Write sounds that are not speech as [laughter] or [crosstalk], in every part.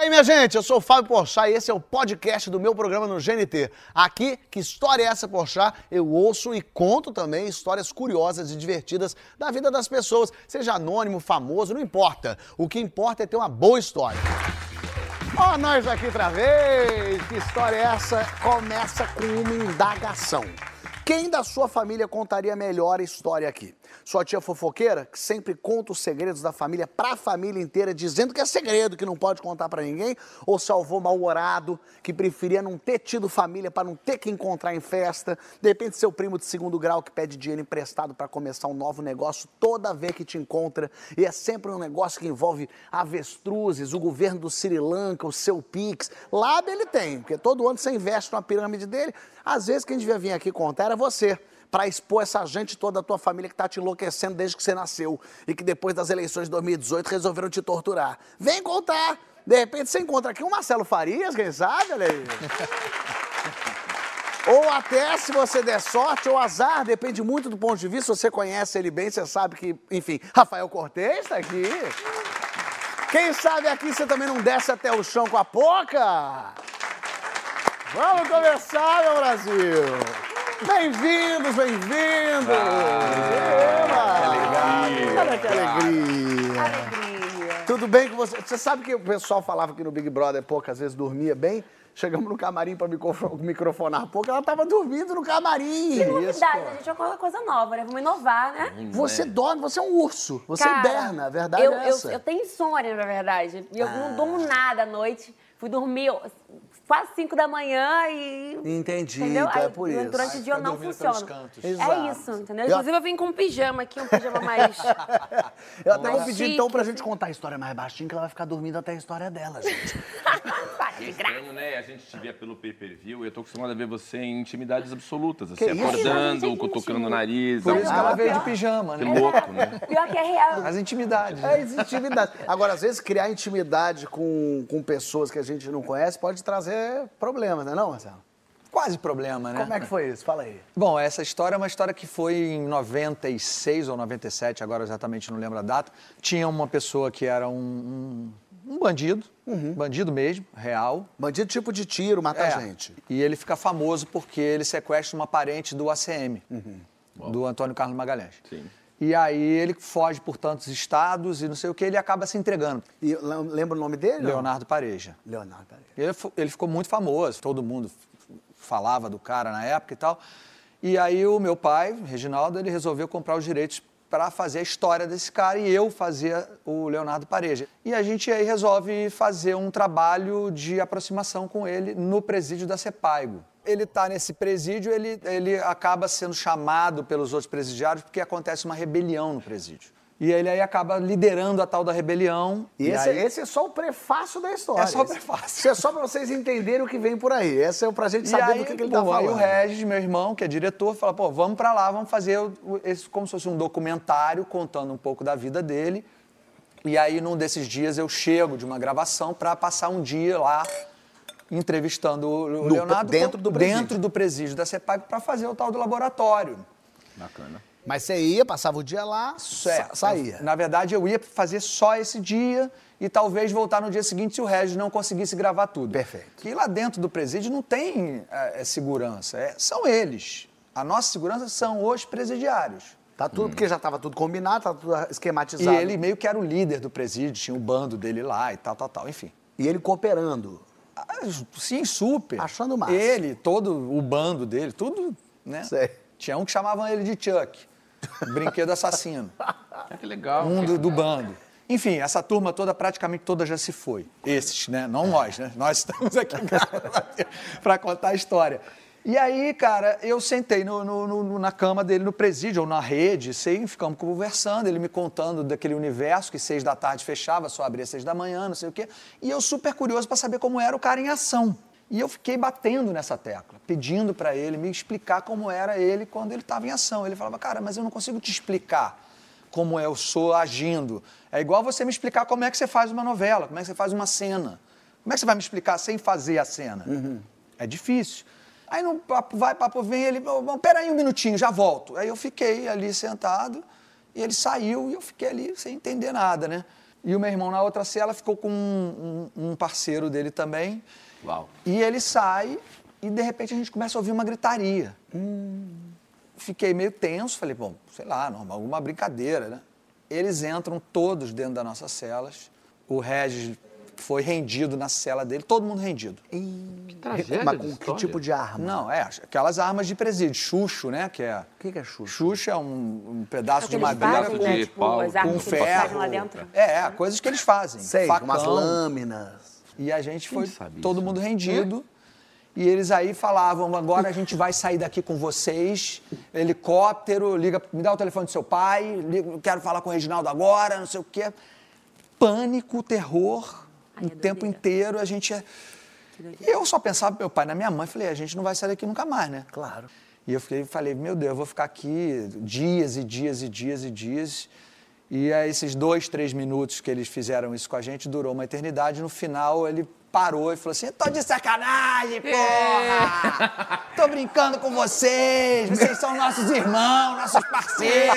E aí, minha gente, eu sou o Fábio Porchat e esse é o podcast do meu programa no GNT. Aqui, que história é essa, Porchat? Eu ouço e conto também histórias curiosas e divertidas da vida das pessoas, seja anônimo, famoso, não importa. O que importa é ter uma boa história. Ó, nós aqui outra vez! Que história é essa? Começa com uma indagação. Quem da sua família contaria melhor a história aqui? Sua tia fofoqueira, que sempre conta os segredos da família pra família inteira, dizendo que é segredo, que não pode contar pra ninguém? Ou avô mal-humorado, que preferia não ter tido família pra não ter que encontrar em festa? De repente, seu primo de segundo grau que pede dinheiro emprestado pra começar um novo negócio toda vez que te encontra, e é sempre um negócio que envolve avestruzes, o governo do Sri Lanka, o seu Pix. Lábio ele tem, porque todo ano você investe numa pirâmide dele. Às vezes, quem devia vir aqui contar era você para expor essa gente toda da tua família que tá te enlouquecendo desde que você nasceu e que depois das eleições de 2018 resolveram te torturar. Vem contar! De repente você encontra aqui o Marcelo Farias, quem sabe, olha aí. [laughs] Ou até, se você der sorte ou azar, depende muito do ponto de vista, se você conhece ele bem, você sabe que, enfim, Rafael Cortez está aqui. Quem sabe aqui você também não desce até o chão com a boca? Vamos começar, meu Brasil! Bem-vindos, bem-vindos! Ah, Olha que alegria! Alegria. Tudo bem com você? Você sabe que o pessoal falava que no Big Brother poucas vezes dormia bem? Chegamos no camarim para microfonar pouco, ela tava dormindo no camarim. Que novidade, a gente vai colocar coisa nova, né? Vamos inovar, né? Você dorme, você é um urso, você Cara, hiberna, a verdade eu, é eu, essa. eu tenho insônia, na verdade. E eu Ah. não durmo nada à noite. Fui dormir quase 5 da manhã e. Entendi, Entendeu? então é Aí, por isso. Durante o dia eu não funciona. É isso, entendeu? Eu- Inclusive eu vim com um pijama aqui, um pijama mais. [laughs] Eu até vou Mais pedir chique, então pra gente assim. contar a história mais baixinho, que ela vai ficar dormindo até a história dela, gente. [laughs] De graça. Estranho, né? A gente te via pelo pay-per-view e eu tô acostumado a ver você em intimidades absolutas, Que assim, isso? acordando, Gente, cutucando o nariz. Por isso que ela veio de pijama, Que né? louco, né? [laughs] Pior que é real. As intimidades. É isso, intimidade. Agora, às vezes, criar intimidade com, com pessoas que a gente não conhece pode trazer problemas, não é não, Marcelo? Quase problema, né? Como é que foi isso? Fala aí. Bom, essa história é uma história que foi em 96 ou 97, agora exatamente não lembro a data. Tinha uma pessoa que era um, um, um bandido, bandido mesmo, real. Bandido tipo de tiro, mata É, gente. E ele fica famoso porque ele sequestra uma parente do ACM, do Antônio Carlos Magalhães. Sim. E aí ele foge por tantos estados e não sei o que, ele acaba se entregando. E lem- lembra o nome dele? não? Leonardo Pareja. Leonardo, peraí. Ele, ele ficou muito famoso, todo mundo falava do cara na época e tal. E aí o meu pai, Reginaldo, ele resolveu comprar os direitos para fazer a história desse cara e eu fazia o Leonardo Pareja. E a gente aí resolve fazer um trabalho de aproximação com ele no presídio da Sepaigo. Ele está nesse presídio, ele, ele acaba sendo chamado pelos outros presidiários porque acontece uma rebelião no presídio. E ele aí acaba liderando a tal da rebelião. E esse, aí- esse é só o prefácio da história. É só o prefácio. Isso é só pra vocês entenderem o que vem por aí. Esse é pra gente E saber aí, do que, que ele tá falando. Aí o Regis, meu irmão, que é diretor, fala, pô, vamos pra lá, vamos fazer o- o- esse, como se fosse um documentário contando um pouco da vida dele. E aí, num desses dias, eu chego de uma gravação pra passar um dia lá entrevistando o o No- Leonardo dentro do presídio. dentro do presídio da CEPAG pra fazer o tal do laboratório. Bacana. Mas você ia, passava o dia lá, sa saía. Na verdade, eu ia fazer só esse dia e talvez voltar no dia seguinte se o Regis não conseguisse gravar tudo. Perfeito. Porque lá dentro do presídio não tem é, é, segurança, é- são eles. A nossa segurança são os presidiários. Tá tudo, porque já tava tudo combinado, tá tudo E esquematizado. ele meio que era o líder do presídio, tinha o bando dele lá e tal, tal, tal, enfim. E ele cooperando. Ah, Sim, super. Achando massa. Ele, todo o bando dele, tudo, né? Sei. Tinha um que chamavam ele de Chuck, brinquedo assassino. Ah, que legal. um do, do bando. Enfim, essa turma toda, praticamente toda já se foi. Esses, né? Não nós, né? Nós estamos aqui [laughs] para contar a história. E aí, cara, eu sentei no- no- no- na cama dele no presídio, ou na rede, sei, ficamos conversando, ele me contando daquele universo que seis da tarde fechava, só abria seis da manhã, não sei o quê. E eu super curioso para saber como era o cara em ação. E eu fiquei batendo nessa tecla, pedindo para ele me explicar como era ele quando ele estava em ação. Ele falava, cara, mas eu não consigo te explicar como eu sou agindo. É igual você me explicar como é que você faz uma novela, como é que você faz uma cena. Como é que você vai me explicar sem fazer a cena? É difícil. Aí no papo vai, papo vem, ele, "Ô, bom, peraí um minutinho, já volto. Aí eu fiquei ali sentado, e ele saiu e eu fiquei ali sem entender nada, né? E o meu irmão na outra cela ficou com um, um- um parceiro dele também. Uau. E ele sai e de repente a gente começa a ouvir uma gritaria. Fiquei meio tenso, falei, bom, sei lá, normal, alguma brincadeira, né? Eles entram todos dentro das nossas celas. O Regis foi rendido na cela dele, todo mundo rendido. Que tragédia Mas de com que tipo de arma? Não, é, aquelas armas de presídio, chucho, né? Que é. O que, que é chucho? Xuxa é um, um pedaço de Eles madeira fazem, com, né? de Tipo, com ferro. lá dentro. É, coisas que eles fazem. Sei, facão. umas lâminas. E a gente foi sabe todo isso? mundo rendido. E eles aí falavam, agora a gente vai sair daqui com vocês, helicóptero, liga, me dá o telefone do seu pai, liga, quero falar com o Reginaldo agora, não sei o quê. Pânico, terror, Ai, o é tempo doideira. inteiro, a gente... é- E eu só pensava meu pai, na minha mãe, falei, a gente não vai sair daqui nunca mais, né? Claro. E eu fiquei, falei, meu Deus, eu vou ficar aqui dias e dias e dias e dias. E aí, esses dois, três minutos que eles fizeram isso com a gente durou uma eternidade. No final, ele parou e falou assim: tô de sacanagem, porra! Tô brincando com vocês, vocês são nossos irmãos, nossos parceiros.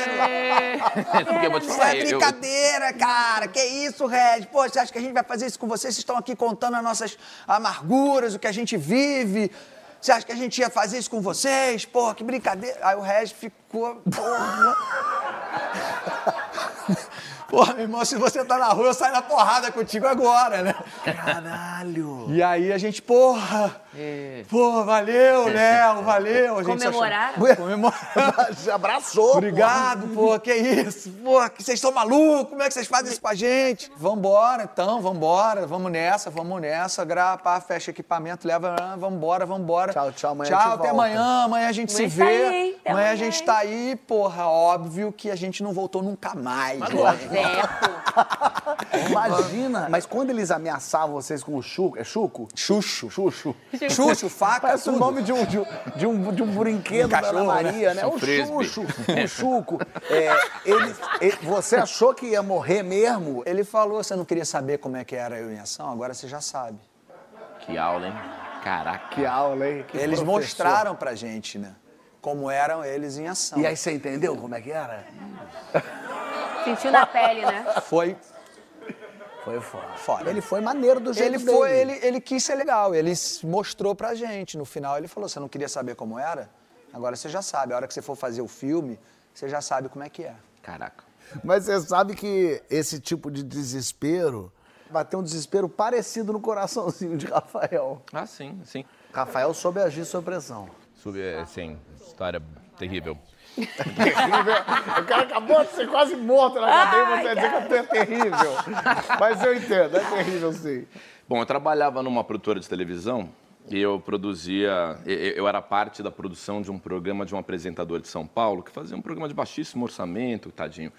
Porque eu vou te Isso é eu- brincadeira, cara. Que isso, Red? Pô, você acha que a gente vai fazer isso com vocês? Vocês estão aqui contando as nossas amarguras, o que a gente vive. Você acha que a gente ia fazer isso com vocês? Porra, que brincadeira. Aí o Red ficou. Porra. Porra, meu irmão, se você tá na rua, eu saio na porrada contigo agora, né? Caralho. E aí a gente, porra, porra, valeu, Léo, valeu. A gente achou- Comemoraram? Comemoraram. Se abraçou. Obrigado, pô, que isso? Pô, que vocês estão malucos? Como é que vocês fazem isso com a gente? Vambora, então, vambora, vamos nessa, vamos nessa. Grapa, fecha equipamento, leva, vambora, vambora. Tchau, tchau, amanhã Tchau, até volta. amanhã, amanhã a gente Amanhã se tá vê. aí, hein? Até amanhã a amanhã, gente tá aí, porra, óbvio que a gente não voltou nunca mais. né? Imagina. Mas quando eles ameaçavam vocês com o chuco, é chuco? Chucho. Chuchu. Chucho, faca, Parece o tudo. nome de um, de um, de um, de um brinquedo Um da Ana cachorro, né? Maria, né? Um O chuchu, o chuco. É, ele, ele- você achou que ia morrer mesmo? Ele falou, você não queria saber como é que era eu em ação? Agora você já sabe. Que aula, hein? Caraca. Que aula, hein? Que Eles professor. mostraram pra gente, né? Como eram eles em ação. E aí você entendeu como é que era? Sentiu na pele, né? [laughs] Foi Foi foda. Foda. Ele foi maneiro do jeito Ele dele. foi, ele, ele quis ser legal, ele mostrou pra gente. No final ele falou: você não queria saber como era? Agora você já sabe. A hora que você for fazer o filme, você já sabe como é que é. Caraca. Mas você sabe que esse tipo de desespero vai ter um desespero parecido no coraçãozinho de Rafael. Ah, sim, sim. Rafael soube agir sob pressão. Sub, é, sim, história terrível. O cara acabou de ser quase morto na cadeia e você dizer que é terrível. Mas eu entendo, é terrível sim. Bom, eu trabalhava numa produtora de televisão e eu produzia, eu era parte da produção de um programa de um apresentador de São Paulo que fazia um programa de baixíssimo orçamento, tadinho,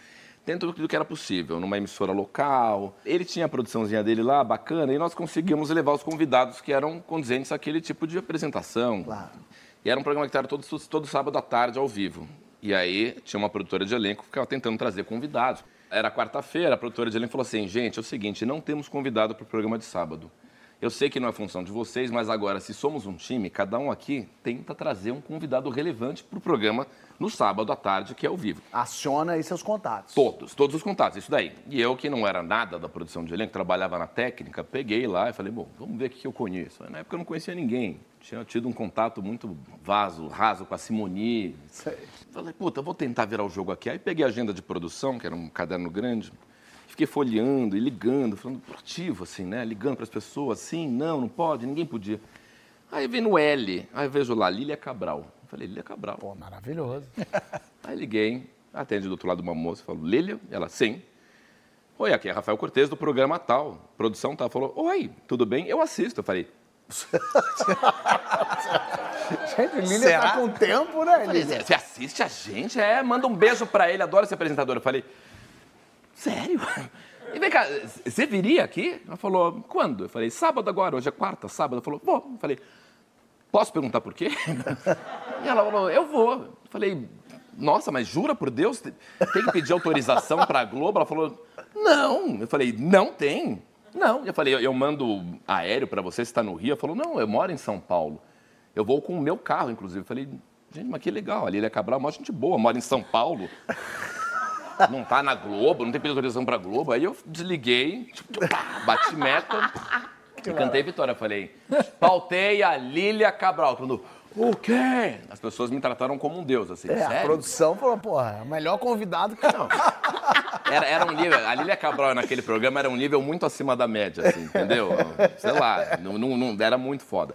dentro do que era possível, numa emissora local. Ele tinha a produçãozinha dele lá, bacana, e nós conseguíamos levar os convidados que eram condizentes àquele tipo de apresentação. Claro. E era um programa que era todo, todo sábado à tarde, ao vivo. E aí tinha uma produtora de elenco que ficava tentando trazer convidados. Era quarta-feira, a produtora de elenco falou assim: gente, é o seguinte, não temos convidado para o programa de sábado. Eu sei que não é função de vocês, mas agora, se somos um time, cada um aqui tenta trazer um convidado relevante para o programa no sábado à tarde, que é ao vivo. Aciona aí seus contatos. Todos, todos os contatos, isso daí. E eu, que não era nada da produção de elenco, trabalhava na técnica, peguei lá e falei, bom, vamos ver o que eu conheço. Na época eu não conhecia ninguém. Tinha tido um contato muito vaso, raso com a Simoni. Sei. Falei, puta, vou tentar virar o jogo aqui. Aí peguei a agenda de produção, que era um caderno grande, fiquei folheando e ligando, falando proativo, assim, né? Ligando para as pessoas, sim, não, não pode, ninguém podia. Aí vem no L, aí vejo lá, Lília Cabral. Eu falei, Lília Cabral. Pô, maravilhoso. [laughs] Aí liguei, atende do outro lado uma moça, falou, Lília? Ela, sim. Oi, aqui é Rafael Cortez do programa tal, produção tal. Falou, oi, tudo bem? Eu assisto. Eu falei, [laughs] Gente, Lília Será? tá com tempo, né, falei, você assiste a gente? É, manda um beijo pra ele, adoro ser apresentador. Eu falei, sério? E vem cá, você viria aqui? Ela falou, quando? Eu falei, sábado agora, hoje é quarta, sábado. Ela falou, vou. Eu falei, posso perguntar por quê? [laughs] E ela falou, eu vou. Eu falei, nossa, mas jura por Deus? Tem que pedir autorização pra Globo? Ela falou, não. Eu falei, não tem. Não. Eu falei, eu, eu mando aéreo pra você, você está no Rio? Ela falou, não, eu moro em São Paulo. Eu vou com o meu carro, inclusive. Eu falei, gente, mas que legal, a Lília Cabral, é uma gente boa, mora em São Paulo. [laughs] não tá na Globo, não tem pedido autorização pra Globo. Aí eu desliguei, tipo, bati meta [laughs] e cantei vitória. Falei, pautei a Lília Cabral. Todo mundo, o quê? As pessoas me trataram como um deus, assim, É, a sério? produção falou, porra, é o melhor convidado que [laughs] não. Era, era um nível, a Lília Cabral naquele programa era um nível muito acima da média, assim, entendeu? Sei lá, não, não- não- era muito foda.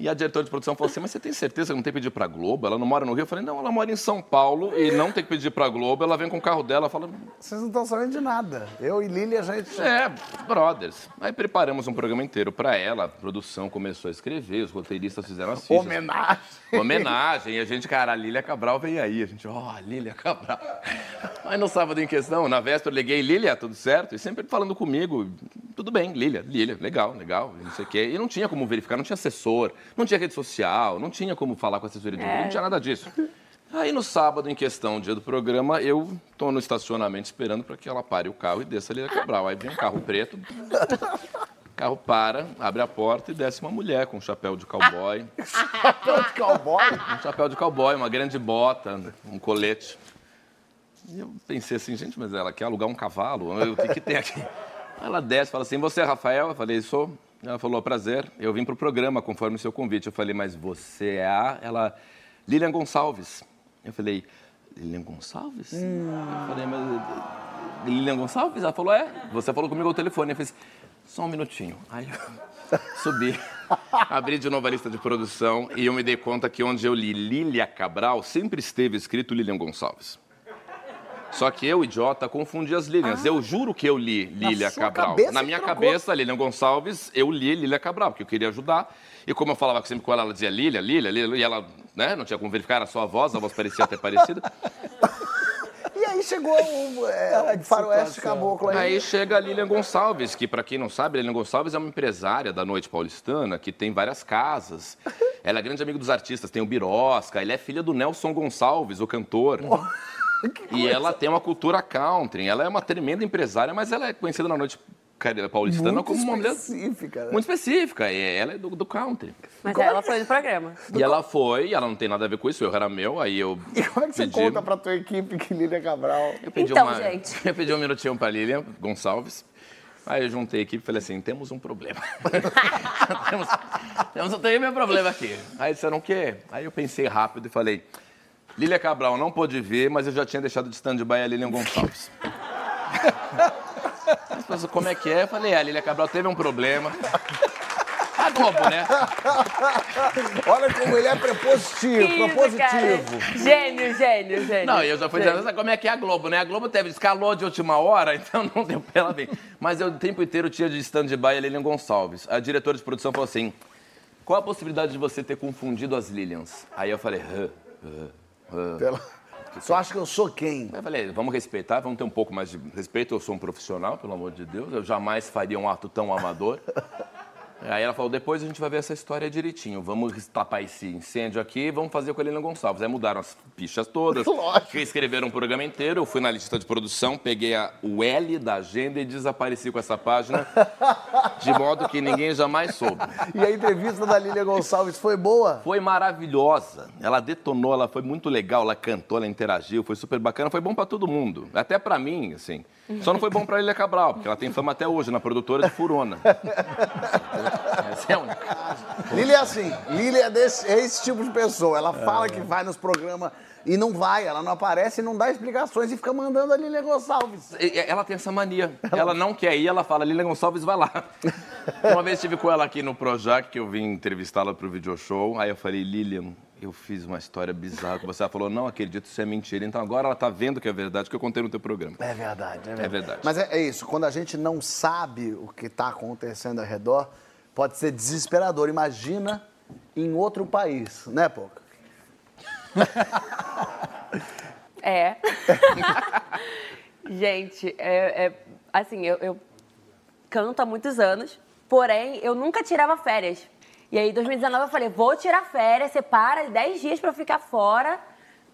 E a diretora de produção falou assim, mas você tem certeza que não tem que pedir pra Globo? Ela não mora no Rio? Eu falei, não, ela mora em São Paulo e não tem que pedir pra Globo. Ela vem com o carro dela, fala, Vocês não estão sabendo de nada. Eu e Lili, a gente... é, brothers. Aí preparamos um programa inteiro pra ela, a produção começou a escrever, os roteiristas fizeram as fichas. Homenagem. Homenagem. E a gente, cara, a Lília Cabral vem aí. A gente, ó, Lília Cabral. Aí no sábado em questão, na véspera, eu liguei, Lília, tudo certo? E sempre falando comigo, tudo bem, Lília, Lília, legal, legal, não sei o quê. E não tinha como verificar, não tinha assessor, não tinha rede social, não tinha como falar com a assessoria de imprensa, não tinha nada disso. Aí no sábado em questão, dia do programa, eu tô no estacionamento esperando para que ela pare o carro e desça a Lília Cabral. Aí vem um carro preto, o carro para, abre a porta e desce uma mulher com um chapéu de cowboy. [laughs] Chapéu de cowboy. Um chapéu de cowboy, uma grande bota, um colete. E eu pensei assim, gente, mas ela quer alugar um cavalo? O que, que tem aqui? Ela desce e fala assim, você é Rafael? Eu falei, sou. Ela falou, prazer, eu vim pro programa conforme o seu convite. Eu falei, mas você é a... Ela, Lilian Gonçalves. Eu falei, Lilian Gonçalves? Eu falei, mas... Lilian Gonçalves? Ela falou, é. Você falou comigo ao telefone. Eu falei, só um minutinho. Aí eu [laughs] subi, abri de novo a lista de produção e eu me dei conta que onde eu li Lília Cabral sempre esteve escrito Lilian Gonçalves. Só que eu, idiota, confundi as Lilians. Eu juro que eu li Lília Cabral. cabeça Na minha trocou. cabeça, Lilian Gonçalves, eu li Lília Cabral, porque eu queria ajudar. E como eu falava sempre com ela, ela dizia Lília, Lília, Lília, e ela né, não tinha como verificar, era só a voz, a voz parecia até parecida. [laughs] E aí chegou o, é, o faroeste caboclo aí. Aí chega a Lilian Gonçalves, que para quem não sabe, a Lilian Gonçalves é uma empresária da noite paulistana, que tem várias casas. [laughs] Ela é grande amiga dos artistas, tem o Birosca, ela é filha do Nelson Gonçalves, o cantor. E ela tem uma cultura country, ela é uma tremenda empresária, mas ela é conhecida na noite paulistana Muito como uma mulher específica, né? muito específica, e ela é do, do country. Mas ela foi no programa. E ela foi, e ela não tem nada a ver com isso, o erro era meu, aí eu E como é que você pedi- conta pra tua equipe que Lília Cabral... Eu pedi Então, uma, gente. [laughs] Eu pedi um minutinho pra Lilian Gonçalves. Aí eu juntei a equipe e falei assim, temos um problema. [laughs] temos, temos um terrível problema aqui. Aí disseram o quê? Aí eu pensei rápido e falei, Lília Cabral não pôde vir, mas eu já tinha deixado de stand-by a Lilian Gonçalves. [laughs] As pessoas, como é que é? Eu falei, é, a Lília Cabral teve um problema. A Globo, né? Olha como ele é prepositivo, Que isso, propositivo. cara. Gênio, gênio, gênio. Não, eu já fui dizendo, como é que é a Globo, né? A Globo teve, escalou de última hora, [laughs] então não deu pra ela vir. Mas eu o tempo inteiro tinha de stand-by a Lilian Gonçalves. A diretora de produção falou assim, qual a possibilidade de você ter confundido as Lilians? Aí eu falei, hã, hã. Pela- Só acha que eu sou quem? Eu falei, vamos respeitar, vamos ter um pouco mais de respeito, eu sou um profissional, pelo amor de Deus, eu jamais faria um ato tão amador. Aí ela falou, depois a gente vai ver essa história direitinho. Vamos tapar esse incêndio aqui e vamos fazer com a Helena Gonçalves. Aí mudaram as fichas todas, [laughs] Lógico. reescreveram o programa inteiro. Eu fui na lista de produção, peguei a, o L da agenda e desapareci com essa página, [laughs] de modo que ninguém jamais soube. E a entrevista da Lília Gonçalves foi boa? Foi maravilhosa. Ela detonou, ela foi muito legal, ela cantou, ela interagiu, foi super bacana, foi bom pra todo mundo. Até pra mim, assim. Só não foi bom pra Lilia Cabral, porque ela tem fama até hoje na produtora de Furona. Essa é a única. Lília é assim, Lília é, desse- é esse tipo de pessoa. Ela fala que vai nos programas e não vai, ela não aparece e não dá explicações e fica mandando a Lília Gonçalves. Ela tem essa mania. Ela não quer ir, ela fala, Lilia Gonçalves, vai lá. Uma vez estive com ela aqui no Projac, que eu vim entrevistá-la pro video show. Aí eu falei, Lilian, eu fiz uma história bizarra com você. Ela falou, não acredito, isso é mentira. Então agora ela tá vendo que é verdade, que eu contei no teu programa. É verdade, é verdade. verdade. Mas é, é isso, quando a gente não sabe o que está acontecendo ao redor, pode ser desesperador. Imagina em outro país, né, Pouca? [laughs] É. [laughs] Gente, é, é- assim, eu, eu canto há muitos anos, porém, eu nunca tirava férias. E aí, em 2019, eu falei, vou tirar férias, separa 10 dias pra eu ficar fora.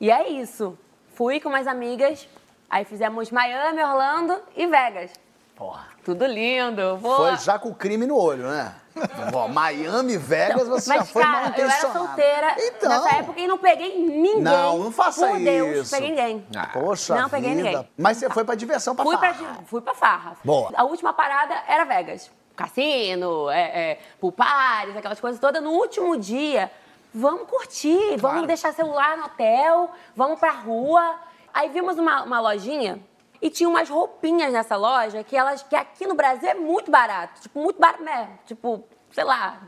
E é isso. Fui com umas amigas, aí fizemos Miami, Orlando e Vegas. Porra. Tudo lindo. Vou... Foi já com o crime no olho, né? Ó, Miami, Vegas, você já Mas, foi mal cara, eu era solteira Então. nessa época e não peguei ninguém. Não, não faça Por Deus, isso. peguei ninguém. Ah, Poxa Não peguei vida. ninguém. Mas você foi pra diversão, pra Fui pra, farra. fui pra farra. Boa. A última parada era Vegas. Cassino, é, é, parties, aquelas coisas todas. No último dia, vamos curtir, vamos deixar celular no hotel, vamos pra rua. Aí vimos uma, uma lojinha e tinha umas roupinhas nessa loja que elas que aqui no Brasil é muito barato. Tipo, muito barato. Tipo, sei lá,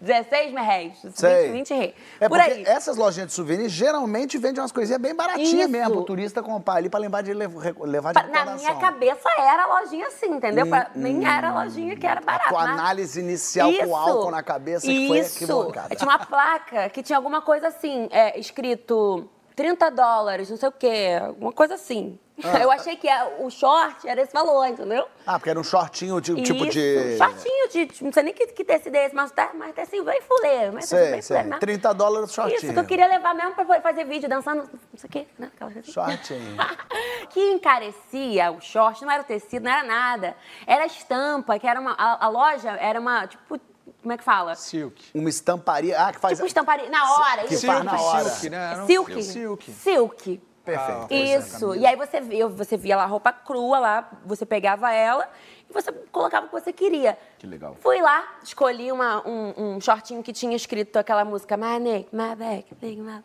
16 mil reais, 20, Sei. 20 reais. É Por porque aí. essas lojinhas de souvenir geralmente vendem umas coisinhas bem baratinhas Isso. mesmo, pro turista comprar ali pra lembrar de levar de Na minha cabeça era a lojinha assim, entendeu? Pra mim era a lojinha que era barata. Hum, tua mas- análise inicial com álcool na cabeça que foi Isso. equivocada. Tinha uma placa que tinha alguma coisa assim, é, escrito 30 dólares, não sei o quê, alguma coisa assim. Ah. [laughs] Eu achei que o short era esse valor, entendeu? Ah, porque era um shortinho de- tipo Isso, de... Shortinho, de, não sei nem que, que tecido é esse, mas, tá, mas tá assim, bem fuleiro. Mas tá Sei, bem sei. fuleiro, né? 30 dólares shortinho. Isso, que eu queria levar mesmo pra fazer vídeo, dançando, não sei o quê, né? Aquela assim. Shortinho. [laughs] que encarecia o short, não era o tecido, não era nada. Era a estampa, que era uma. A, a loja era uma, tipo, como é que fala? Silk. Uma estamparia... Ah, que faz... Tipo estamparia. Na hora, Que isso. faz na hora. Silk, né? Não? Silk. Silk. Silk. Perfeito. Isso. E aí você via, você via lá a roupa crua lá, você pegava ela e você colocava o que você queria. Que legal. Fui lá, escolhi uma- um, um shortinho que tinha escrito aquela música My neck, my back, big my...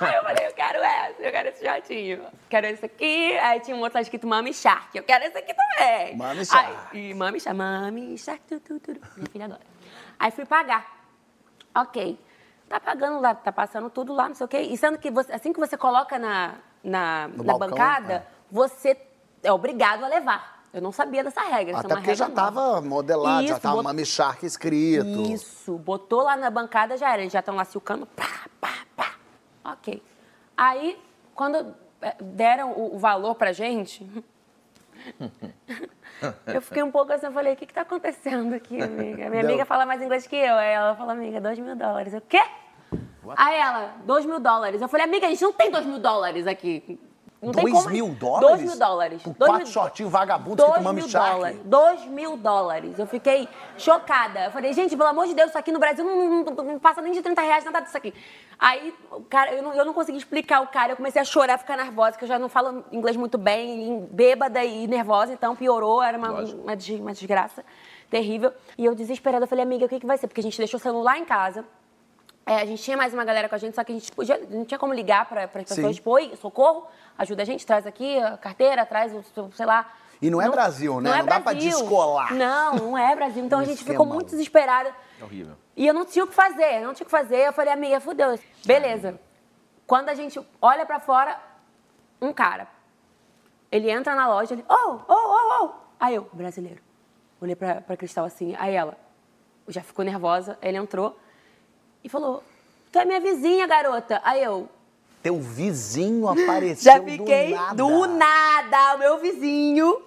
Aí eu falei, eu quero essa, eu quero esse shortinho. Quero esse aqui. Aí tinha um outro lá escrito Mami Shark. Eu quero esse aqui também. Mami Shark. Aí, e Mami Shark, Mami Shark, tu, tu, tu. Minha filha adora. Aí fui pagar. Ok. Tá pagando lá, tá passando tudo lá, não sei o quê. E sendo que você- assim que você coloca na, na, No na balcão, bancada, é. você é obrigado a levar. Eu não sabia dessa regra. é Até uma porque já regra nova. tava modelado, já Isso, tava bot- Mami Shark escrito. Isso, botou lá na bancada, já era. Eles já estão lá silcando, pá, pá, pá. Ok. Aí, quando eh, deram o, o valor pra gente, [laughs] eu fiquei um pouco assim, eu falei, o que que tá acontecendo aqui, amiga? Minha Deu. amiga fala mais inglês que eu. Aí ela falou, amiga, dois mil dólares. Eu, quê? Aí ela, dois mil dólares. Eu falei, amiga, a gente não tem dois mil dólares aqui. Não tem Dois como- mil dólares? Dois mil dólares. Por Dois quatro mil- shortinhos vagabundos Dois escrito Mami mil dólares. Dois mil dólares. Eu fiquei chocada. Eu falei, gente, pelo amor de Deus, isso aqui no Brasil não, não- não passa nem de 30 reais, nada disso aqui. Aí, cara, eu não, eu não consegui explicar o cara. Eu comecei a chorar, ficar nervosa, que eu já não falo inglês muito bem, bêbada e nervosa, então piorou, era uma, uma, uma desgraça terrível. E eu desesperada, eu falei, amiga, o que, que vai ser? Porque a gente deixou o celular em casa. É, a gente tinha mais uma galera com a gente, só que a gente podia, não tinha como ligar para as pessoas, Sim. tipo, oi, socorro, ajuda a gente, traz aqui a carteira, traz o, sei lá. E não é Brasil, né? é Não dá pra Brasil. descolar. Não, não é Brasil. Então Um a gente esquema. ficou muito desesperada. É horrível. E eu não tinha o que fazer, não tinha o que fazer. Eu falei, amiga, fudeu. Beleza. Quando a gente olha pra fora, um cara. Ele entra na loja, ele, oh, oh, oh, oh. Aí eu, brasileiro. Olhei pra, pra Cristal assim, aí ela já ficou nervosa, ele entrou e falou, tu é minha vizinha, garota. Aí eu, Teu vizinho [laughs] apareceu já fiquei do nada. do nada, o meu vizinho.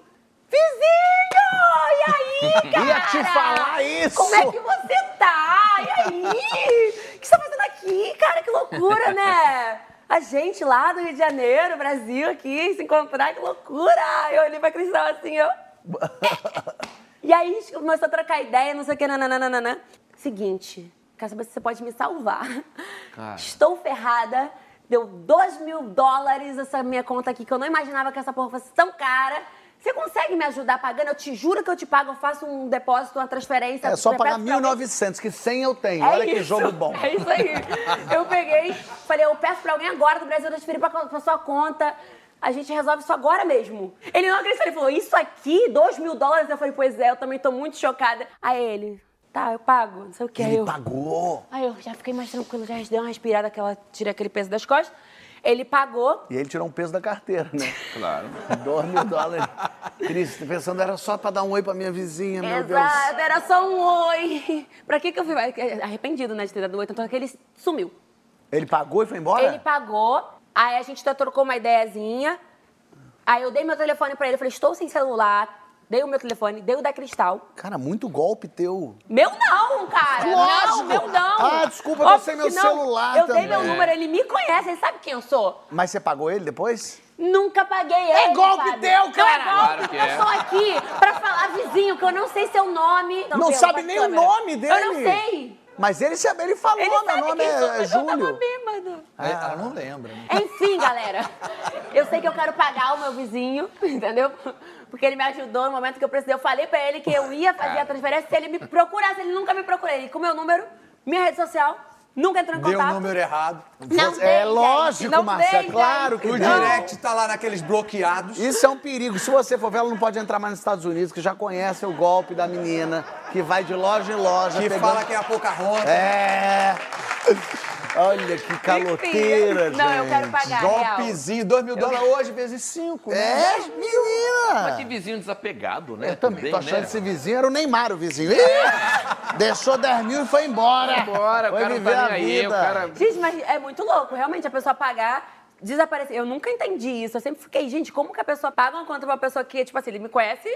Vizinho! E aí, cara? [laughs] Ia te falar isso! Como é que você tá? E aí? O que você tá fazendo aqui? Cara, que loucura, né? A gente lá do Rio de Janeiro, Brasil, aqui, se encontrar, que loucura! Eu olhei pra Cristal assim, eu... [laughs] E aí, começou a trocar ideia, não sei o que, nananana. Seguinte, quero saber se você pode me salvar. Cara. Estou ferrada, deu 2 mil dólares essa minha conta aqui, que eu não imaginava que essa porra fosse tão cara. Você consegue me ajudar pagando? Eu te juro que eu te pago, eu faço um depósito, uma transferência. É só pagar peço pra alguém. 1.900, que 100 eu tenho. É Olha que isso, jogo bom. É isso aí. Eu peguei, falei, eu peço pra alguém agora do Brasil transferir pra, pra sua conta. A gente resolve isso agora mesmo. Ele não acreditou, ele falou, isso aqui, 2 mil dólares? Eu falei, pois é, eu também tô muito chocada. Aí ele, tá, eu pago, não sei o que. Ele eu, pagou. aí eu já fiquei mais tranquila, já dei uma respirada, que ela tira aquele peso das costas. Ele pagou, E ele tirou um peso da carteira, né? [laughs] Claro. 2 mil dólares. Cris, pensando, era só pra dar um oi pra minha vizinha, meu Deus. Exato, era só um oi. [laughs] Pra que que eu fui? Arrependido, né, de ter dado oi, tanto que ele sumiu. Ele pagou e foi embora? Ele pagou, aí a gente trocou uma ideiazinha. Aí eu dei meu telefone pra ele, falei, estou sem celular, dei o meu telefone, dei o da Cristal. Cara, muito golpe teu. Meu não, cara. Lógico. Não, meu não. Ah, desculpa, eu sei meu não. celular Eu dei meu também. número, ele me conhece, ele sabe quem eu sou. Mas você pagou ele depois? Nunca paguei ele. golpe Fábio. teu, Não cara. é golpe, Claro que é. eu sou aqui pra falar vizinho, que eu não sei seu nome. Não Pedro, sabe nem o câmera. nome dele. Eu não sei. Mas ele, ele falou, Ele meu nome é, é mas eu tava Júlio. bêbado. Aí Ela não lembra, né? Enfim, galera, eu sei que eu quero pagar o meu vizinho, [laughs] entendeu? Porque ele me ajudou no momento que eu precisei. Eu falei pra ele que eu ia fazer a transferência se ele me procurasse. Ele nunca me procurou. Ele com meu número, minha rede social, nunca entrou em Deu o contato. número errado. Não é gente, lógico, não Marcelo, dei, claro gente. que O Não. direct tá lá naqueles bloqueados. Isso é um perigo. Se você for ver, ela não pode entrar mais nos Estados Unidos, que já conhece o golpe da menina, que vai de loja em loja. Que pegando- fala que é a Pocahontas. É. Olha que caloteira, Enfim, Não, eu gente. quero pagar. Golpezinho, 2 mil dólares hoje vezes 5. É, Mas menina. que vizinho desapegado, né? Eu também tô achando né? que esse vizinho era o Neymar, o vizinho. Ih, deixou 10 mil e foi embora. Embora, o foi cara não viver tá a aí, vida. o cara... Gente, mas é muito louco. Realmente, a pessoa pagar, desaparecer. Eu nunca entendi isso. Eu sempre fiquei, gente, como que a pessoa paga uma conta pra uma pessoa que, tipo assim, ele me conhece,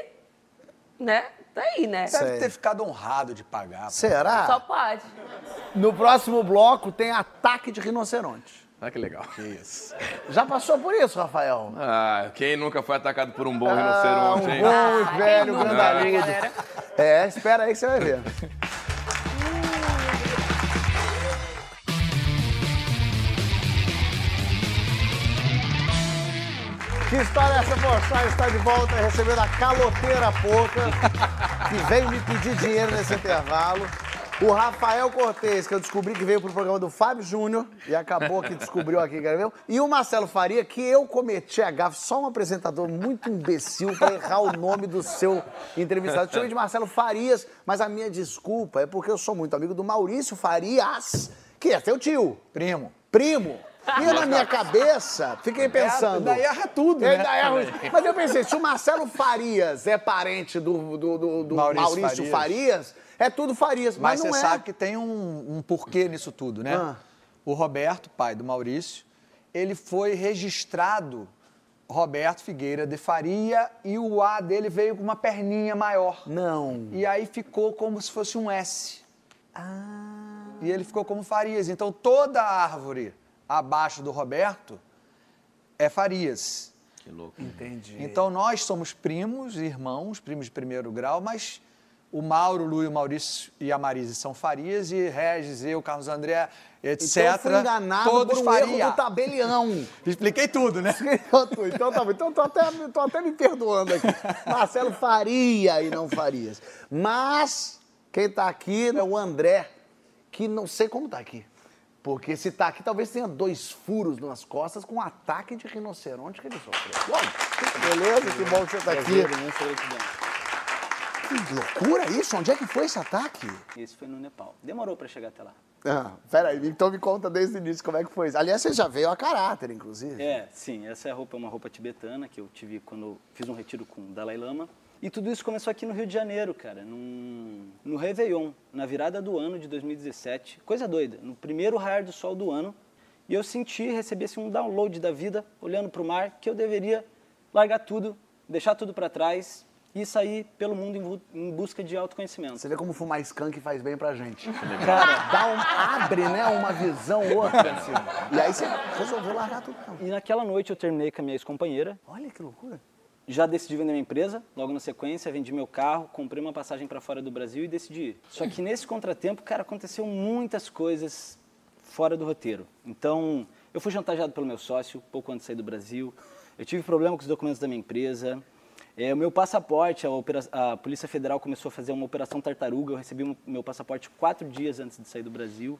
né? Tá aí, né? Sei. Deve ter ficado honrado de pagar. pô. Será? Só pode. No próximo bloco tem ataque de rinoceronte. Ah, que legal. Isso. Já passou por isso, Rafael? Ah, quem nunca foi atacado por um bom Ah, um rinoceronte, hein? bom e velho grandalhudo. galera? É, espera aí que você vai ver. Que história é essa, Pochá? Está de volta recebendo a caloteira pouca, que veio me pedir dinheiro nesse intervalo. O Rafael Cortez, que eu descobri que veio pro programa do Fábio Júnior e acabou que descobriu aqui, ver? E o Marcelo Faria, que eu cometi a gafe, só um apresentador muito imbecil para errar o nome do seu entrevistado. Eu chamei de Marcelo Farias, mas a minha desculpa é porque eu sou muito amigo do Maurício Farias, que é teu tio, Primo. primo. E na minha cabeça, fiquei pensando. daí erra tudo, Ele né? daí erra- Mas eu pensei, se o Marcelo Farias é parente do, do, do- do Maurício Maurício, Farias. é tudo Farias. Mas, Mas, não você é. sabe que tem um, um porquê nisso tudo, né? Ah. O Roberto, pai do Maurício, ele foi registrado Roberto Figueira de Faria e o A dele veio com uma perninha maior. Não. E aí ficou como se fosse um S. Ah. E ele ficou como Farias. Então toda a árvore abaixo do Roberto é Farias. Que louco. Entendi. Então nós somos primos, irmãos, primos de primeiro grau, mas o Mauro, o Lu e o Maurício e a Marise são Farias e Regis, eu, Carlos André, etc. Então eu fui enganado todos por um Faria. erro do tabelião. [laughs] Expliquei tudo, né? então tá bom. Então tô até, tô até me perdoando aqui. [laughs] Marcelo Faria e não Farias. Mas quem tá aqui é o André, que não sei como tá aqui. Porque se tá aqui, talvez tenha dois furos nas costas com um ataque de rinoceronte que ele sofreu. Bom, beleza? Que bom que você tá aqui. gratidão. Que loucura isso? Onde é que foi esse ataque? Esse foi no Nepal. Demorou pra chegar até lá. Ah, peraí, então me conta desde o início como é que foi isso. Aliás, você já veio a caráter, inclusive. É, sim, essa é roupa, é uma roupa tibetana que eu tive quando fiz um retiro com o Dalai Lama. E tudo isso começou aqui no Rio de Janeiro, cara, num, no Réveillon, na virada do ano de 2017. Coisa doida, no primeiro raiar do sol do ano. E eu senti, recebi assim, um download da vida, olhando para o mar, que eu deveria largar tudo, deixar tudo para trás e sair pelo mundo em busca de autoconhecimento. Você vê como fumar skunk faz bem pra gente. [laughs] Cara, Dá um, abre, né, uma visão [laughs] outra. assim. E aí você resolveu largar tudo. Não. e naquela noite eu terminei com a minha ex-companheira, Olha que loucura. Já decidi vender minha empresa, logo na sequência, vendi meu carro, comprei uma passagem para fora do Brasil e decidi ir. Só que nesse contratempo, cara, aconteceu muitas coisas fora do roteiro. Então, eu fui chantageado pelo meu sócio pouco antes de sair do Brasil. Eu tive problema com os documentos da minha empresa. É, o meu passaporte, a, a Polícia Federal começou a fazer uma operação tartaruga. Eu recebi meu passaporte quatro dias antes de sair do Brasil.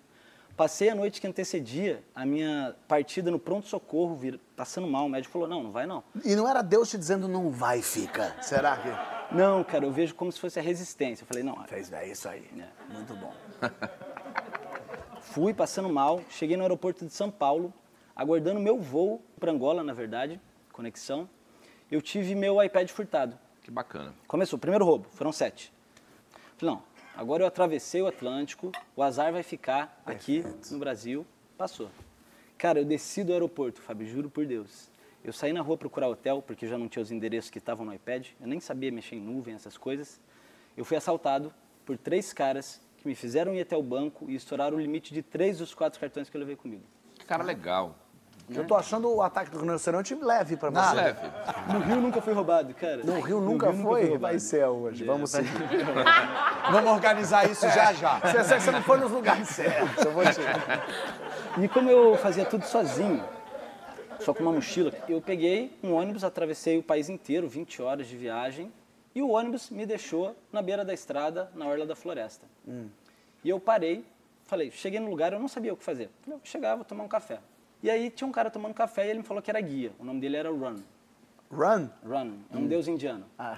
Passei a noite que antecedia a minha partida no pronto-socorro, vir- passando mal. O médico falou, não, não vai não. E não era Deus te dizendo não vai, fica. Será que? Não, cara, eu vejo como se fosse a resistência. Eu falei, não, Fez bem isso aí. É. Muito bom. [laughs] fui passando mal, cheguei no aeroporto de São Paulo, aguardando meu voo para Angola, na verdade, conexão. Eu tive meu iPad furtado. Que bacana. Começou, primeiro roubo, foram sete. Falei, não, agora eu atravessei o Atlântico, o azar vai ficar aqui no Brasil, passou. Cara, eu desci do aeroporto, Fábio, juro por Deus. Eu saí na rua procurar hotel, porque já não tinha os endereços que estavam no iPad. Eu nem sabia mexer em nuvem, essas coisas. Eu fui assaltado por três caras que me fizeram ir até o banco e estouraram o limite de três dos quatro cartões que eu levei comigo. Que cara legal. Eu tô achando o ataque do rinoceronte leve pra você. Leve. No Rio nunca fui roubado, cara. No Rio nunca Rio foi? fui Vai roubado. ser hoje. Vamos seguir. [laughs] Vamos organizar isso já já. Você, você não foi nos lugares certos. Eu vou te... E como eu fazia tudo sozinho, só com uma mochila, eu peguei um ônibus, atravessei o país inteiro, 20 horas de viagem, e o ônibus me deixou na beira da estrada, na orla da floresta. E eu parei, falei, cheguei no lugar, eu não sabia o que fazer. Falei, vou chegar, vou tomar um café. E aí tinha um cara tomando café e ele me falou que era guia. O nome dele era Run. Run? Run, é um deus indiano. Ah,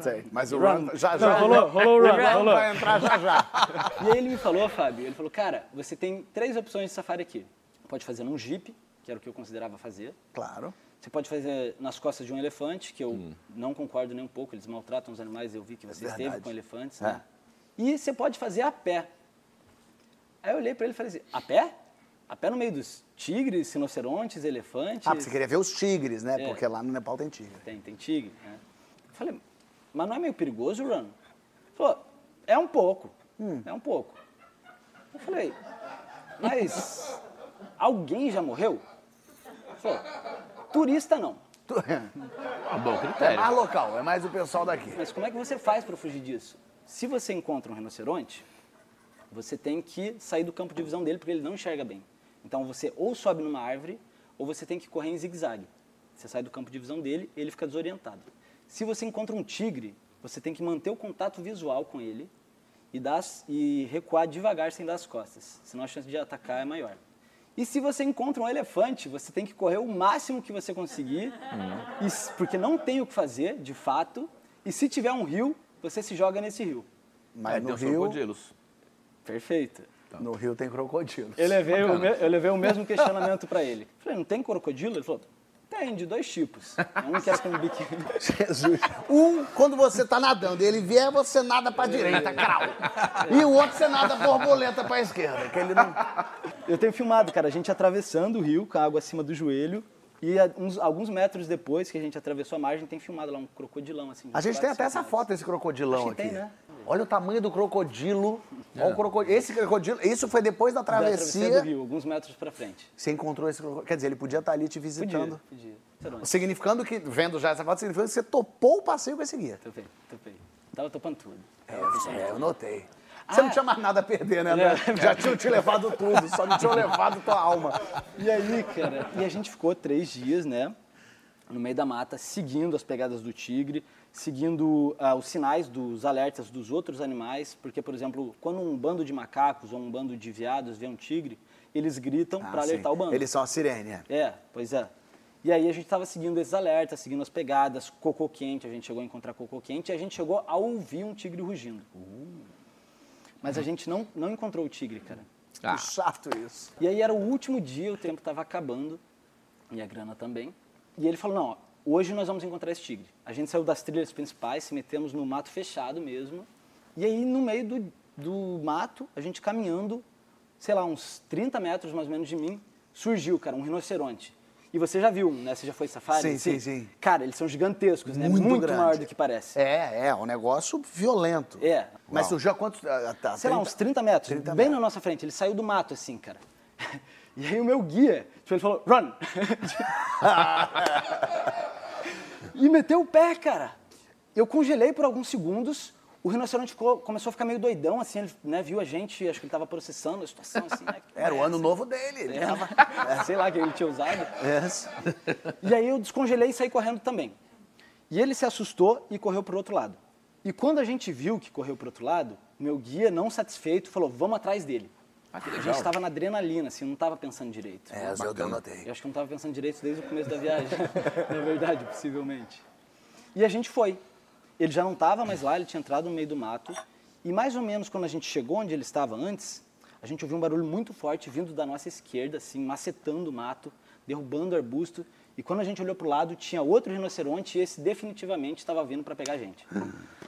sei. Mas o Run. Run já Não, já. rolou, rolou o Run, Run rolou. vai entrar já já. [laughs] E aí ele me falou, Fábio, ele falou, cara, você tem três opções de safari aqui. Pode fazer num jeep, que era o que eu considerava fazer. Claro. Você pode fazer nas costas de um elefante, que eu não concordo nem um pouco, eles maltratam os animais, eu vi que você esteve verdade. com elefantes. É. Né? E você pode fazer a pé. Aí eu olhei para ele e falei assim, a pé? A pé no meio dos tigres, rinocerontes, elefantes? Ah, porque você queria ver os tigres, né? É. Porque lá no Nepal tem tigre. Tem, tem tigre. Né? Eu falei, mas não é meio perigoso, Run? Ele falou, é um pouco, é um pouco. Eu falei, mas alguém já morreu? Ele falou, turista não. Tu- [laughs] Um bom É critério. mais local, é mais o pessoal daqui. Mas como é que você faz para fugir disso? Se você encontra um rinoceronte, você tem que sair do campo de visão dele porque ele não enxerga bem. Então você ou sobe numa árvore ou você tem que correr em zigue-zague. Você sai do campo de visão dele, ele fica desorientado. Se você encontra um tigre, você tem que manter o contato visual com ele e, dar, e recuar devagar sem dar as costas, senão a chance de atacar é maior. E se você encontra um elefante, você tem que correr o máximo que você conseguir, e porque não tem o que fazer, de fato, e se tiver um rio, você se joga nesse rio. Mas É, no Rio, crocodilos. Perfeito. No Rio tem crocodilo. Eu levei, o, me- eu levei o mesmo questionamento para ele. Falei, não tem crocodilo? Ele falou, tem, de dois tipos. Um que é com biquíni. [laughs] Jesus. Um, quando você tá nadando e ele vier, você nada pra direita, crau. E o outro, você nada borboleta pra esquerda. Que ele não... Eu tenho filmado, cara, a gente atravessando o rio com a água acima do joelho. E uns- alguns metros depois que a gente atravessou a margem, tem filmado lá um crocodilão, assim. A gente tem até essa foto desse crocodilão Acho que aqui. tem, né? Olha o tamanho do crocodilo. Olha o crocodilo. Esse crocodilo, isso foi depois da Da travessia do travessia. rio, alguns metros pra frente. Você encontrou esse crocodilo. Quer dizer, ele podia estar ali te visitando. Podia, podia. Onde? Significando que, vendo já essa foto, significando que você topou o passeio com esse guia. Topei, topei. Tava topando tudo. É, eu notei. Você não Ah. tinha mais nada a perder, né? André? Já tinham te levado tudo, só não tinham levado tua alma. E aí, cara, e a gente ficou três dias, né? No meio da mata, seguindo as pegadas do tigre, seguindo ah, os sinais dos alertas dos outros animais, porque, por exemplo, quando um bando de macacos ou um bando de veados vê um tigre, eles gritam Ah, para alertar o bando. Eles são a sirene, é. É, pois é. E aí a gente estava seguindo esses alertas, seguindo as pegadas, cocô quente, a gente chegou a encontrar cocô quente, e a gente chegou a ouvir um tigre rugindo. Mas a gente não, não encontrou o tigre, cara. Ah, Que chato isso. E aí era o último dia, o tempo estava acabando, e a grana também. E ele falou, não, ó, hoje nós vamos encontrar esse tigre. A gente saiu das trilhas principais, se metemos no mato fechado mesmo. E aí, no meio do, do mato, a gente caminhando, sei lá, uns 30 metros mais ou menos de mim, surgiu, cara, um rinoceronte. E você já viu, né? Você já foi safari? Sim, assim? sim, sim. Cara, eles são gigantescos, né? Muito Muito grande. maior do que parece. É, é, um negócio violento. É. Mas Uau. surgiu a quantos? ah, tá, sei lá, 30? uns 30 metros, 30 bem metros. na nossa frente. Ele saiu do mato, assim, cara. [laughs] E aí o meu guia, tipo, ele falou, run! [laughs] [laughs] e meteu o pé, cara. Eu congelei por alguns segundos, o rinoceronte ficou- começou a ficar meio doidão, assim, ele né, viu a gente, acho que ele estava processando a situação, assim. né, [laughs] Era o porra é ano essa? novo dele. Ele É, tava... [laughs] é, sei lá, que ele tinha usado. Yes. E aí eu descongelei e saí correndo também. E ele se assustou e correu para o outro lado. E quando a gente viu que correu para o outro lado, meu guia, não satisfeito, falou, vamos atrás dele. Ah, A gente estava na adrenalina, assim, não estava pensando direito. É, eu, eu notei. Eu acho que não estava pensando direito desde o começo da viagem. [laughs] Na verdade, possivelmente. E a gente foi. Ele já não estava mais lá, ele tinha entrado no meio do mato. E mais ou menos quando a gente chegou onde ele estava antes, a gente ouviu um barulho muito forte vindo da nossa esquerda, assim, macetando o mato, derrubando o arbusto. E quando a gente olhou pro lado, tinha outro rinoceronte e esse definitivamente estava vindo para pegar a gente.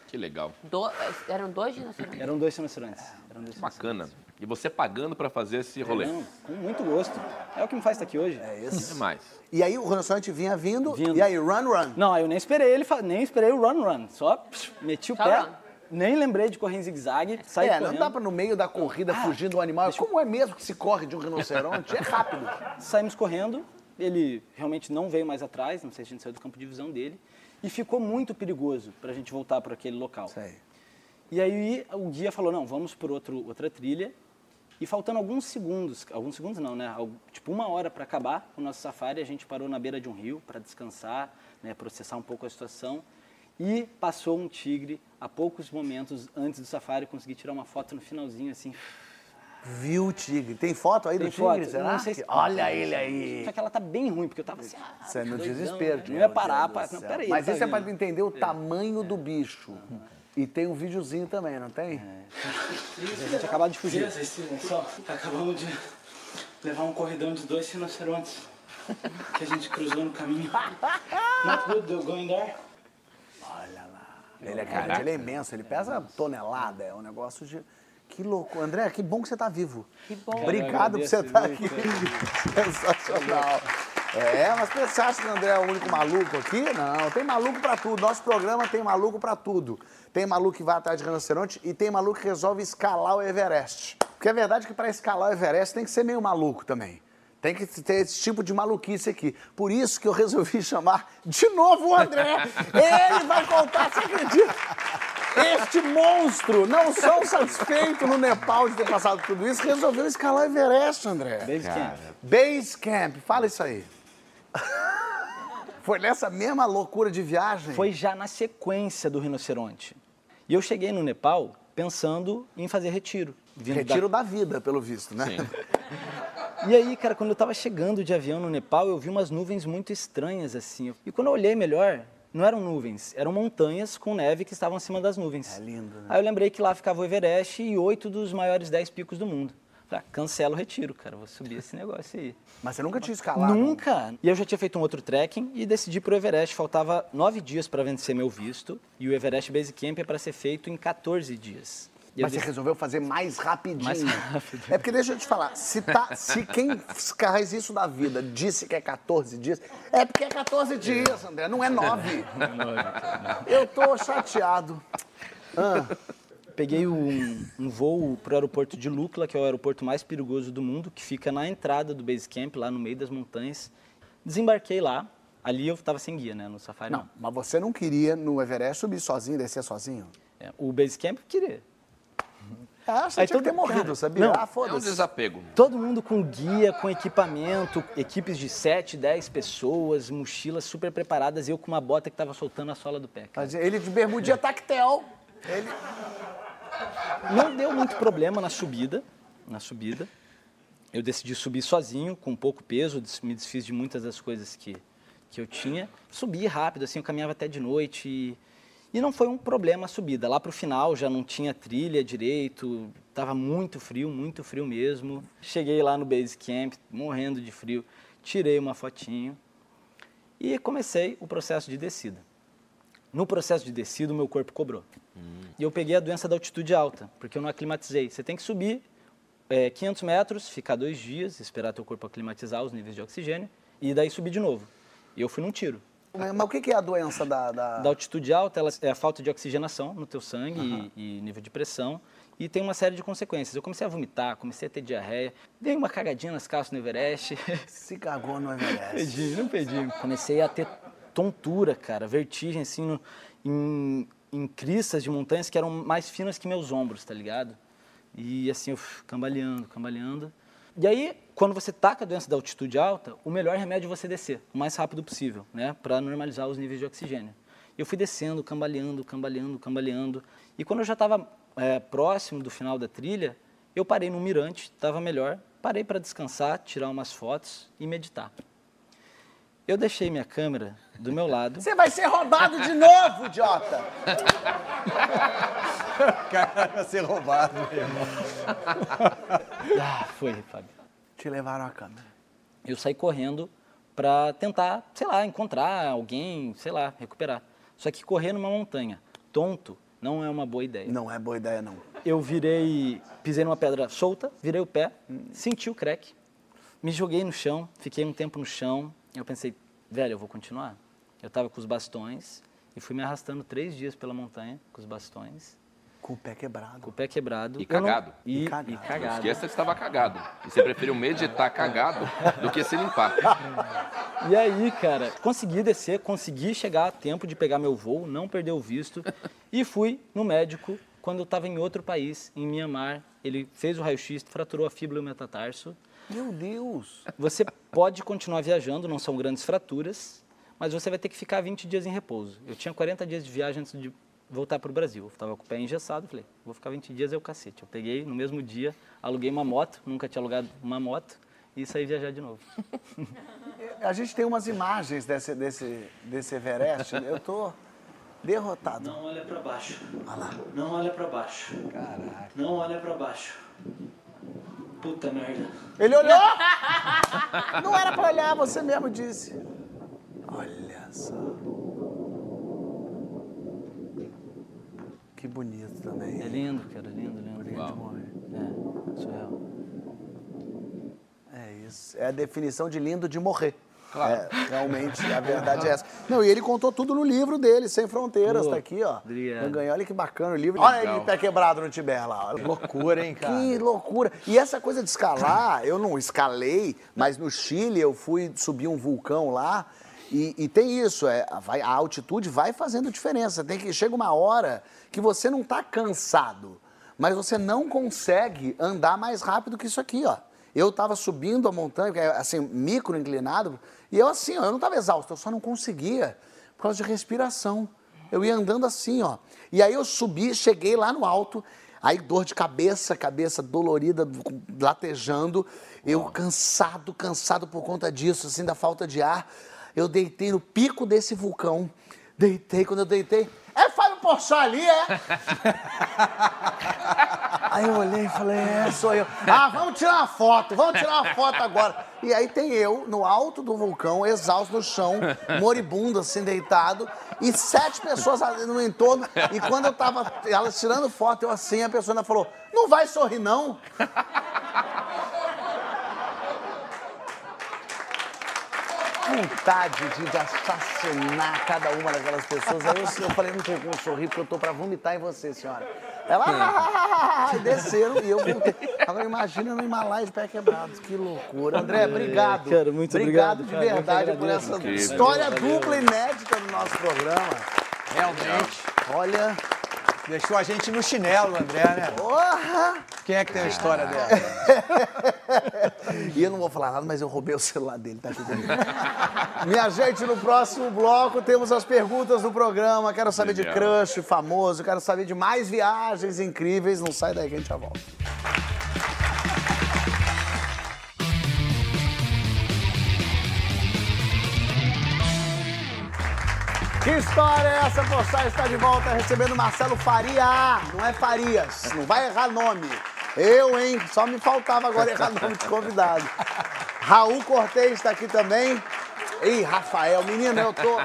Que legal. Do- eram dois rinocerontes. Eram dois rinocerontes. Eram dois Bacana. E você pagando pra fazer esse rolê. Não, com muito gosto. É o que me faz estar aqui hoje. É É isso. mais. E aí o rinoceronte vinha vindo, Vindo. e aí, run, run. Não, aí eu nem esperei ele, nem esperei o run run. Só psh, meti o Só pé. run. Nem lembrei de correr em zigue-zague, saí é, correndo. não dá pra no meio da corrida fugir do animal. Como é mesmo que se corre de um rinoceronte? É rápido. Saímos correndo, ele realmente não veio mais atrás, não sei se a gente saiu do campo de visão dele, e ficou muito perigoso pra gente voltar para aquele local. Sei. E aí o guia falou, não, vamos por outro, outra trilha. E faltando alguns segundos, alguns segundos não, né? Tipo uma hora para acabar o nosso safari, a gente parou na beira de um rio para descansar, né? processar um pouco a situação. E passou um tigre a poucos momentos antes do safari, consegui tirar uma foto no finalzinho, assim. Viu o tigre? Tem foto aí Tem do tigre, foto? será? Não sei se- Olha ele aí. Só que ela tá bem ruim, porque eu tava assim, ah, Você é no doidão, desespero. Não Tiago, ia parar, para... Não, peraí. Mas tá isso é vindo. entender o tamanho do bicho. E tem um videozinho também, não tem? A gente acabado de fugir. Só? Acabamos de levar um corridão de dois rinocerontes que a gente cruzou no caminho. Not good, they're going there. Olha lá. Ele é, cara, ele é imenso, ele pesa tonelada, é um negócio de... Que louco. André, que bom que você tá vivo. Que bom. Obrigado por você estar aqui. [laughs] Sensacional. É, mas você acha que o André é o único maluco aqui? Não, tem maluco pra tudo. Nosso programa tem maluco pra tudo. Tem maluco que vai atrás de rinoceronte e tem maluco que resolve escalar o Everest. Porque é verdade que pra escalar o Everest tem que ser meio maluco também. Tem que ter esse tipo de maluquice aqui. Por isso que eu resolvi chamar de novo o André. Ele vai contar, você acredita? Este monstro, não só satisfeito no Nepal de ter passado tudo isso, resolveu escalar o Everest, André. Base camp. Base Camp, fala isso aí. [laughs] Foi nessa mesma loucura de viagem? Foi já na sequência do rinoceronte. E eu cheguei no Nepal pensando em fazer retiro. vindo da- Retiro da vida, pelo visto, né? Sim. [laughs] E aí, cara, quando eu tava chegando de avião no Nepal, eu vi umas nuvens muito estranhas assim. E quando eu olhei melhor, não eram nuvens, eram montanhas com neve que estavam acima das nuvens. É lindo, né? Aí eu lembrei que lá ficava o Everest e oito dos maiores dez picos do mundo. Falei, ah, cancela o retiro, cara, vou subir esse negócio aí. Mas você nunca tinha escalado? Nunca! E eu já tinha feito um outro trekking e decidi pro Everest. Faltava nove dias para vencer meu visto e o Everest Base Camp é para ser feito em 14 dias. E Mas você resolveu fazer mais rapidinho. Mais [laughs] rápido. É porque deixa eu te falar, se, tá, se quem faz isso da vida disse que é 14 dias, é porque é 14 dias, André, não é 9. Eu tô chateado. Peguei um, um voo pro aeroporto de Lukla, que é o aeroporto mais perigoso do mundo, que fica na entrada do base camp, lá no meio das montanhas. Desembarquei lá. Ali eu estava sem guia, né? No safari Não, mas você não queria no Everest subir sozinho, descer sozinho? É, o base camp eu queria. Ah, você Aí tinha que ter todo- morrido, cara, sabia? não. ah, É um foda-se. desapego. Todo mundo com guia, com equipamento, equipes de 7, 10 pessoas, mochilas super preparadas e eu com uma bota que estava soltando a sola do pé. cara. Ele de bermudinha tactel. Ele... Não deu muito problema na subida, na subida. Eu decidi subir sozinho, com pouco peso, me desfiz de muitas das coisas que, que eu tinha. Subi rápido, assim, eu caminhava até de noite e, e não foi um problema a subida. Lá pro final já não tinha trilha direito, tava muito frio, muito frio mesmo. Cheguei lá no base camp, morrendo de frio, tirei uma fotinho e comecei o processo de descida. No processo de descida, o meu corpo cobrou. E eu peguei a doença da altitude alta, porque eu não aclimatizei. Você tem que subir é, 500 metros, ficar dois dias, esperar teu corpo aclimatizar os níveis de oxigênio, e daí subir de novo. E eu fui num tiro. Mas o que é a doença da... da... Da altitude alta, ela é a falta de oxigenação no teu sangue e, e nível de pressão, e tem uma série de consequências. Eu comecei a vomitar, comecei a ter diarreia, dei uma cagadinha nas calças no Everest. Se cagou no Everest. [laughs] Pedi, não pedi. Comecei a ter tontura, cara, vertigem, assim, no- em, em cristas de montanhas que eram mais finas que meus ombros, tá ligado? E assim, eu cambaleando, cambaleando. E aí, quando você com a doença da altitude alta, o melhor remédio é você descer o mais rápido possível, né? Para normalizar os níveis de oxigênio. Eu fui descendo, cambaleando, cambaleando, cambaleando. E quando eu já estava próximo do final da trilha, eu parei no mirante, estava melhor. Parei para descansar, tirar umas fotos e meditar. Eu deixei minha câmera do meu lado. Você vai ser roubado de novo, idiota! [laughs] Cara, vai ser roubado. [laughs] Ah, foi, Fábio. Te levaram a câmera. Eu saí correndo para tentar, sei lá, encontrar alguém, sei lá, recuperar. Só que correr numa montanha, tonto, não é uma boa ideia. Não é boa ideia, não. Eu virei, pisei numa pedra solta, virei o pé, senti o crack, me joguei no chão, fiquei um tempo no chão. Eu pensei, velho, eu vou continuar. Eu estava com os bastões e fui me arrastando três dias pela montanha com os bastões, Com o pé quebrado. com o pé quebrado. E Eu não- cagado. E, E cagado. e Não cagado. esqueça que estava cagado. E você preferiu meditar cagado do que se limpar. E aí, cara, consegui descer, consegui chegar a tempo de pegar meu voo, não perder o visto. E fui no médico quando eu estava em outro país, em Mianmar. Ele fez o raio-x, fraturou a fíbula e o metatarso. Meu Deus. Você pode continuar viajando, não são grandes fraturas, mas você vai ter que ficar 20 dias em repouso. Eu tinha 40 dias de viagem antes de voltar para o Brasil. Eu estava com o pé engessado, falei, vou ficar 20 dias é o cacete. Eu peguei no mesmo dia, aluguei uma moto, nunca tinha alugado uma moto, e saí viajar de novo. [laughs] A gente tem umas imagens desse, desse, desse Everest. Eu tô derrotado. Não olha pra baixo. Não olha pra baixo. Caraca. Não olha pra baixo. Puta merda. Ele olhou! [laughs] Não era pra olhar, você mesmo disse. Olha só. Que bonito também. É lindo, cara, lindo, lindo. Bonito morrer. É, surreal. É isso. É a definição de lindo de morrer. Claro. É, realmente, a [laughs] verdade é essa. Não, e ele contou tudo no livro dele, Sem Fronteiras, Pô, tá aqui, ó. obrigado. Ganhei, olha que bacana o livro. Olha Legal. ele pé quebrado no Tiber lá. Olha. Loucura, hein, cara? Que loucura. E essa coisa de escalar, [laughs] eu não escalei, mas no Chile eu fui subir um vulcão lá. E, e tem isso, é, vai- a altitude vai fazendo diferença. Tem que chega uma hora que você não está cansado, mas você não consegue andar mais rápido que isso aqui, ó. Eu estava subindo a montanha, é, assim, micro inclinado, e eu assim, ó, eu não estava exausto, eu só não conseguia por causa de respiração. Eu ia andando assim, ó. E aí eu subi, cheguei lá no alto, aí dor de cabeça, cabeça dolorida, latejando. Eu cansado, cansado por conta disso, assim, da falta de ar. Eu deitei no pico desse vulcão. Deitei, quando eu deitei, é Fábio Porchat ali, é? [laughs] Aí eu olhei e falei, é, sou eu. Ah, vamos tirar uma foto, vamos tirar uma foto agora. E aí tem eu, no alto do vulcão, exausto no chão, moribundo, assim, deitado, e sete pessoas no entorno. E quando eu tava, elas tirando foto, eu assim, a pessoa ainda falou, não vai sorrir, não? vontade de, de assassinar cada uma daquelas pessoas. Aí eu, eu falei, não tem como sorrir, porque eu tô pra vomitar em você, senhora. Ela, ah, e desceram e eu voltei. Agora imagina no Himalaia de pé quebrado. Que loucura. André, obrigado. cara, muito obrigado. obrigado, de verdade por essa história dupla inédita do nosso programa. Realmente. Olha, Deixou a gente no chinelo, André, né? porra! Quem é que tem a história dela? [laughs] E eu não vou falar nada, mas eu roubei o celular dele, tá aqui comigo. Minha gente, no próximo bloco temos as perguntas do programa. Quero saber de crush famoso, quero saber de mais viagens incríveis. Não sai daí que a gente já volta. Que história é essa? Poçai está de volta recebendo Marcelo Faria. Não é Farias. Não vai errar nome. Eu, hein? Só me faltava agora errar nome de convidado. Raul Cortez está aqui também. Ih, Rafael, menino, eu tô.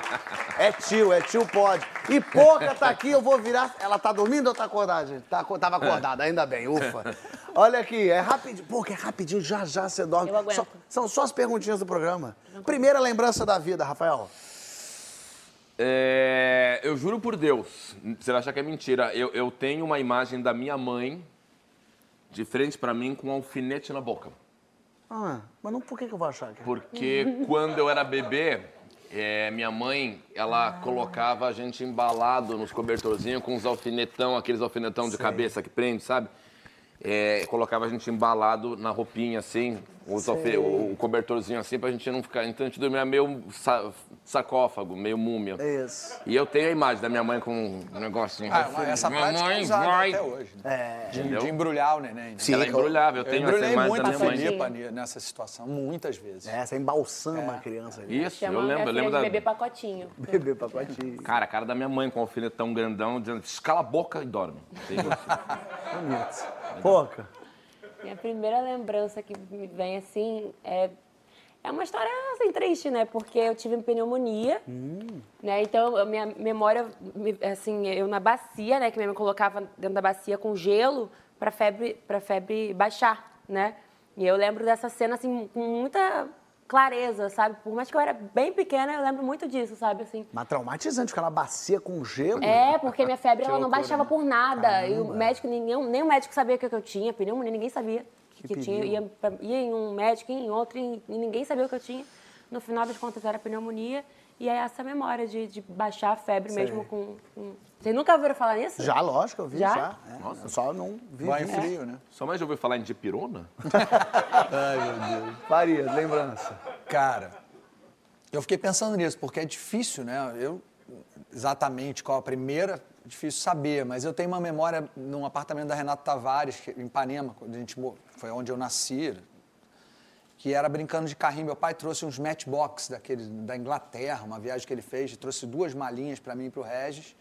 É tio, é tio pode. E Poca tá aqui, eu vou virar. Ela tá dormindo ou tá acordada, gente? Tá, tava acordada, ainda bem, ufa. Olha aqui, é rapidinho. Poca, é rapidinho, já já você dorme. Eu aguento. Só- são só as perguntinhas do programa. Primeira lembrança da vida, Rafael. É, eu juro por Deus, você vai achar que é mentira. Eu, eu tenho uma imagem da minha mãe de frente pra mim com um alfinete na boca. Ah, mas não, por que, que eu vou achar que é? Porque quando eu era bebê, é, minha mãe, ela colocava a gente embalado nos cobertorzinhos com os alfinetão, aqueles alfinetão de cabeça que prende, sabe? É, colocava a gente embalado na roupinha, assim, alfe- o, o cobertorzinho assim, pra gente não ficar... Então a gente dormia meio sa- sarcófago, meio múmia. Isso. E eu tenho a imagem da minha mãe com um negocinho. Ah, mas essa Minha prática é mãe usada vai. até hoje. Né? É. De, de embrulhar o neném. né? Sim, Ela embrulhava, eu Eu tenho essa embrulhei imagem muito da a minha mãe. Nessa situação, muitas vezes. É, você embalsama a criança. ali. Isso, eu lembro, eu lembro da... bebê pacotinho. Bebê pacotinho. Cara, a cara da minha mãe com o alfinetão grandão, dizendo, escala a boca e dorme. Bonito. Poca. Minha primeira lembrança que me vem assim é. É uma história assim triste, né? Porque eu tive pneumonia, né? Então a minha memória, me- assim, eu na bacia, né? Que minha mãe colocava dentro da bacia com gelo para febre, para febre baixar, né? E eu lembro dessa cena assim com muita clareza, sabe? Por mais que eu era bem pequena, eu lembro muito disso, sabe? Assim. Mas traumatizante, ficar na bacia com gelo. É, porque minha febre ela não loucura, baixava né? por nada. E o médico, ninguém, nem o médico sabia o que eu tinha, pneumonia, ninguém sabia que, Que tinha. Ia, pra- ia em um médico, ia em outro, e e ninguém sabia o que eu tinha. No final das contas era pneumonia. E é essa memória de, de baixar a febre mesmo com, com- Vocês nunca ouviram falar nisso? Já, lógico, eu vi já. Já? É, eu só não vi. Banho vi. frio, né? Sua mãe já ouviu falar em dipirona? [laughs] Ai, meu Deus. Faria, lembrança. Cara, eu fiquei pensando nisso, porque é difícil, né? Eu, exatamente qual a primeira, difícil saber, mas eu tenho uma memória num apartamento da Renata Tavares, que- em Ipanema, quando a gente, foi onde eu nasci, que era brincando de carrinho. Meu pai trouxe uns matchbox daquele, da Inglaterra, uma viagem que ele fez, trouxe duas malinhas para mim e para o Regis,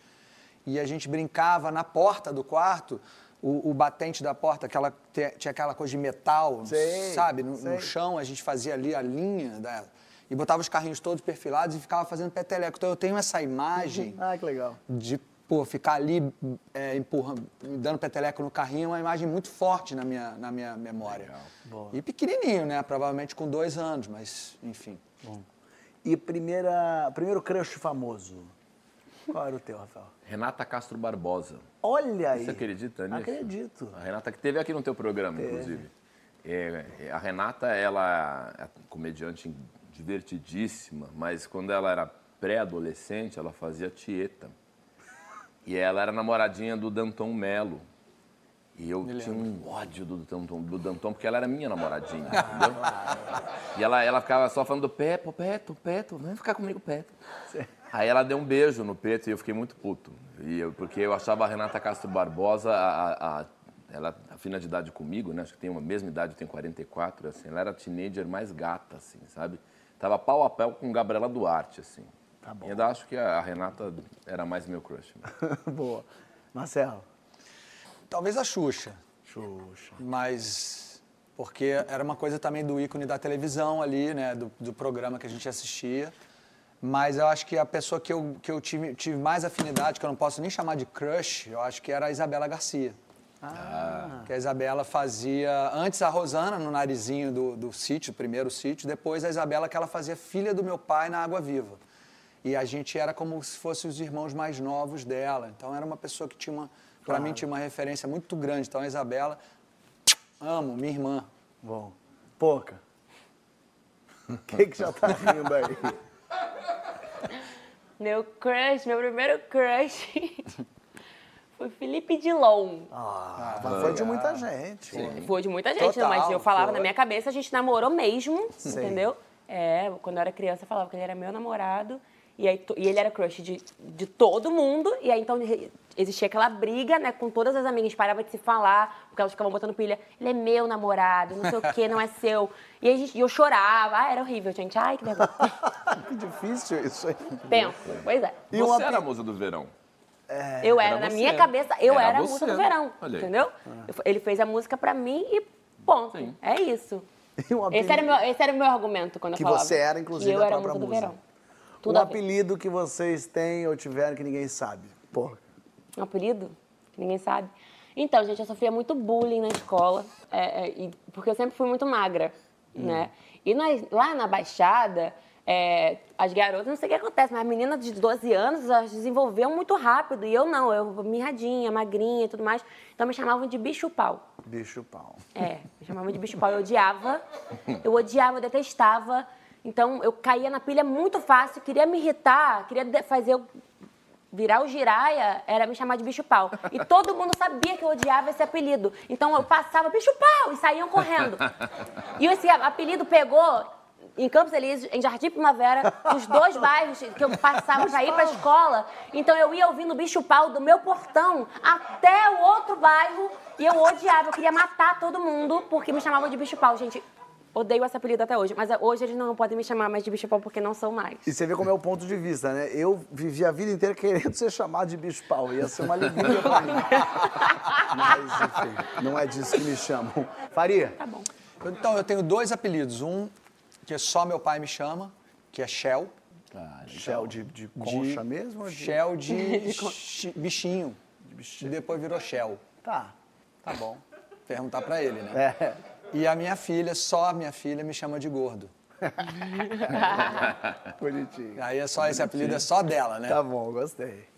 e a gente brincava na porta do quarto, o, o batente da porta, aquela, tinha aquela coisa de metal, Sei, sabe? No, no chão, a gente fazia ali a linha da, e botava os carrinhos todos perfilados e ficava fazendo peteleco. Então eu tenho essa imagem Ah, que legal. de pô, ficar ali é, empurrando, dando peteleco no carrinho, é uma imagem muito forte na minha, na minha memória. E pequenininho, né? Provavelmente com dois anos, mas enfim. E primeira, primeiro crush famoso? Qual era o teu, Rafael? Renata Castro Barbosa. Olha aí. Você acredita nisso? Acredito. A Renata que teve aqui no teu programa, inclusive. É, é, a Renata, ela é comediante divertidíssima, mas quando ela era pré-adolescente, ela fazia tieta. E ela era namoradinha do Danton Melo. E eu tinha um ódio do Danton, do Danton, porque ela era minha namoradinha, entendeu? [laughs] E ela, ela ficava só falando, Pepo, Peto, Peto, vem ficar comigo, Peto. Aí ela deu um beijo no Peto e eu fiquei muito puto. E eu, porque eu achava a Renata Castro Barbosa, a, a- a- ela afina de idade comigo, né? Acho que tem uma mesma idade, eu tenho 44, assim. Ela era a teenager mais gata, assim, sabe? Tava pau a pau com Gabriela Duarte, assim. Tá bom. E eu acho que a a Renata era mais meu crush. [laughs] Boa. Marcelo. Talvez a Xuxa. Xuxa. mas porque era uma coisa também do ícone da televisão ali, né, do, do programa que a gente assistia. Mas eu acho que a pessoa que eu, que eu tive, tive mais afinidade, que eu não posso nem chamar de crush, eu acho que era a Isabela Garcia. Ah. Que a Isabela fazia, antes a Rosana no narizinho do, do sítio, primeiro sítio, depois a Isabela que ela fazia filha do meu pai na Água Viva. E a gente era como se fossem os irmãos mais novos dela. Então era uma pessoa que tinha uma, para mim tinha uma referência muito grande. Então a Isabela, amo, minha irmã. Bom. Pouca. O que, já tá rindo aí? [laughs] Meu crush, meu primeiro crush [laughs] foi Felipe Dilon. Ah, mas foi de muita gente. Foi de muita gente, Total, mas eu falava foi. na minha cabeça, a gente namorou mesmo, Sei. entendeu? É, quando eu era criança eu falava que ele era meu namorado. E, aí, e ele era crush de, de todo mundo. E aí então existia aquela briga, né? Com todas as amigas, parava de se falar, porque elas ficavam botando pilha. Ele é meu namorado, não sei o que, não é seu. E aí a gente- e eu chorava. Ah, era horrível, gente. Ai, que vergonha. [laughs] Que difícil isso aí. Pensa, pois é. E Você era a musa do verão. Eu era, Era na você. minha cabeça, eu Era era, a música do verão, Olha aí. entendeu? Eu- Ele fez a música pra mim e ponto. Sim. É isso. Esse era, meu, esse era o meu argumento quando Que eu falava. você era, inclusive, E eu a era a própria música do verão. Tudo um apelido que vocês têm ou tiveram que ninguém sabe. Pô, Um apelido? Que ninguém sabe. Então, gente, eu sofria muito bullying na escola, é, é, porque eu sempre fui muito magra, Hum. né? E nós, lá na Baixada, é, as garotas, não sei o que acontece, mas as meninas de 12 anos, elas desenvolveram muito rápido, e eu não, eu mirradinha, magrinha e tudo mais. Então me chamavam de bicho-pau. bicho pau. É, me chamavam de bicho-pau, eu odiava, eu odiava, eu detestava. Então, eu caía na pilha muito fácil, queria me irritar, queria fazer eu virar o giraia, era me chamar de bicho-pau. E todo mundo sabia que eu odiava esse apelido. Então, eu passava bicho-pau e saíam correndo. E esse apelido pegou em Campos Elíseos, em Jardim Primavera, os dois [laughs] bairros que eu passava para ir para a escola. Então, eu ia ouvindo bicho-pau do meu portão até o outro bairro e eu odiava, eu queria matar todo mundo porque me chamavam de bicho-pau. Gente, odeio esse apelido até hoje, mas hoje eles não podem me chamar mais de bicho-pau porque não são mais. E você vê como é o ponto de vista, né? Eu vivi a vida inteira querendo ser chamado de bicho pau. Ia ser uma alegria pra mim. Mas, enfim, não é disso que me chamam. Faria? Tá bom. Então, eu tenho dois apelidos. Um que só meu pai me chama, que é Shell. Shell de, de concha mesmo? ou de- Shell de [laughs] chi- bichinho. E depois virou Shell. Tá, tá bom. Perguntar pra ele, né? É. E a minha filha, só a minha filha, me chama de gordo. [laughs] Bonitinho. Aí é só esse apelido é só dela, né? Tá bom, gostei.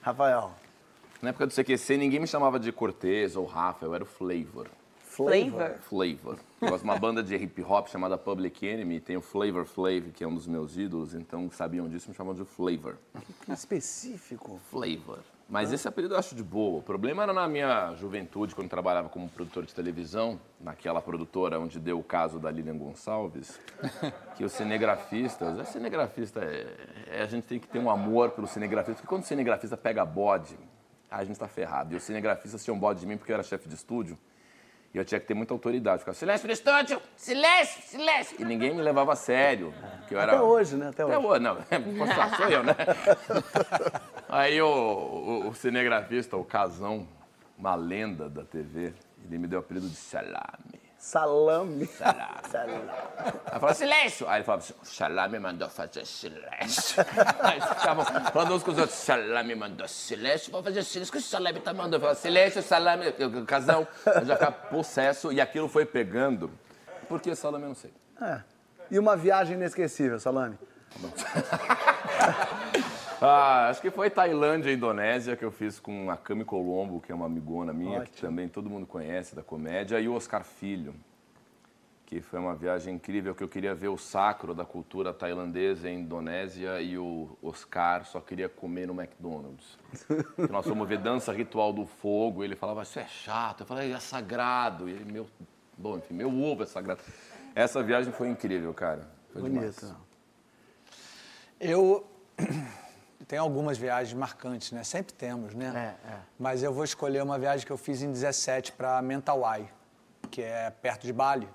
Rafael. Na época do CQC, ninguém me chamava de Cortez ou Rafa, eu era o Flavor. Flavor. Flavor. Eu gosto de uma banda de hip hop chamada Public Enemy, tem o Flavor Flav, que é um dos meus ídolos, então sabiam disso, me chamavam de Flavor. Que específico. Flavor. Mas esse apelido eu acho de boa. O problema era na minha juventude, quando trabalhava como produtor de televisão, naquela produtora onde deu o caso da Lilian Gonçalves, [laughs] que os cinegrafistas, a cinegrafista, é, é- a gente tem que ter um amor pelo cinegrafista, porque quando o cinegrafista pega bode, a gente tá ferrado. E os cinegrafistas tinham bode de mim porque eu era chefe de estúdio. E eu tinha que ter muita autoridade. Ficava, silêncio no estúdio! Silêncio! Silêncio! E ninguém me levava a sério. Que eu era... Até hoje, né? Até Até hoje. hoje, não. [laughs] Sou eu, né? [laughs] Aí o, o, o cinegrafista, o Casão, uma lenda da TV, ele me deu o apelido de Salame. Salame. Salame. [laughs] Salame. Aí falava, silêncio! Aí ele falava assim, o Salame mandou fazer silêncio. [laughs] Aí ficavam falando uns com os outros, Salame mandou silêncio, vou fazer silêncio, o que o Salame tá mandando? Eu falava, silêncio, Salame, Casão. Eu já ficava possesso e aquilo foi pegando. Por que Salame eu não sei. É. E uma viagem inesquecível, Salame? [laughs] Ah, acho que foi Tailândia e Indonésia que eu fiz com a Cami Colombo, que é uma amigona minha, que também todo mundo conhece da comédia, e o Oscar Filho, que foi uma viagem incrível, que eu queria ver o sacro da cultura tailandesa em Indonésia e o Oscar só queria comer no McDonald's. Que [laughs] nós fomos ver Dança Ritual do Fogo, e ele falava, isso é chato. Eu falei, é sagrado. E ele, meu, bom, enfim, meu ovo é sagrado. Essa viagem foi incrível, cara. Foi demais. Bonito. Eu tenho algumas viagens marcantes, né? Sempre temos, né? É, é. Mas eu vou escolher uma viagem que eu fiz em 17 para Mentawai, que é perto de Bali.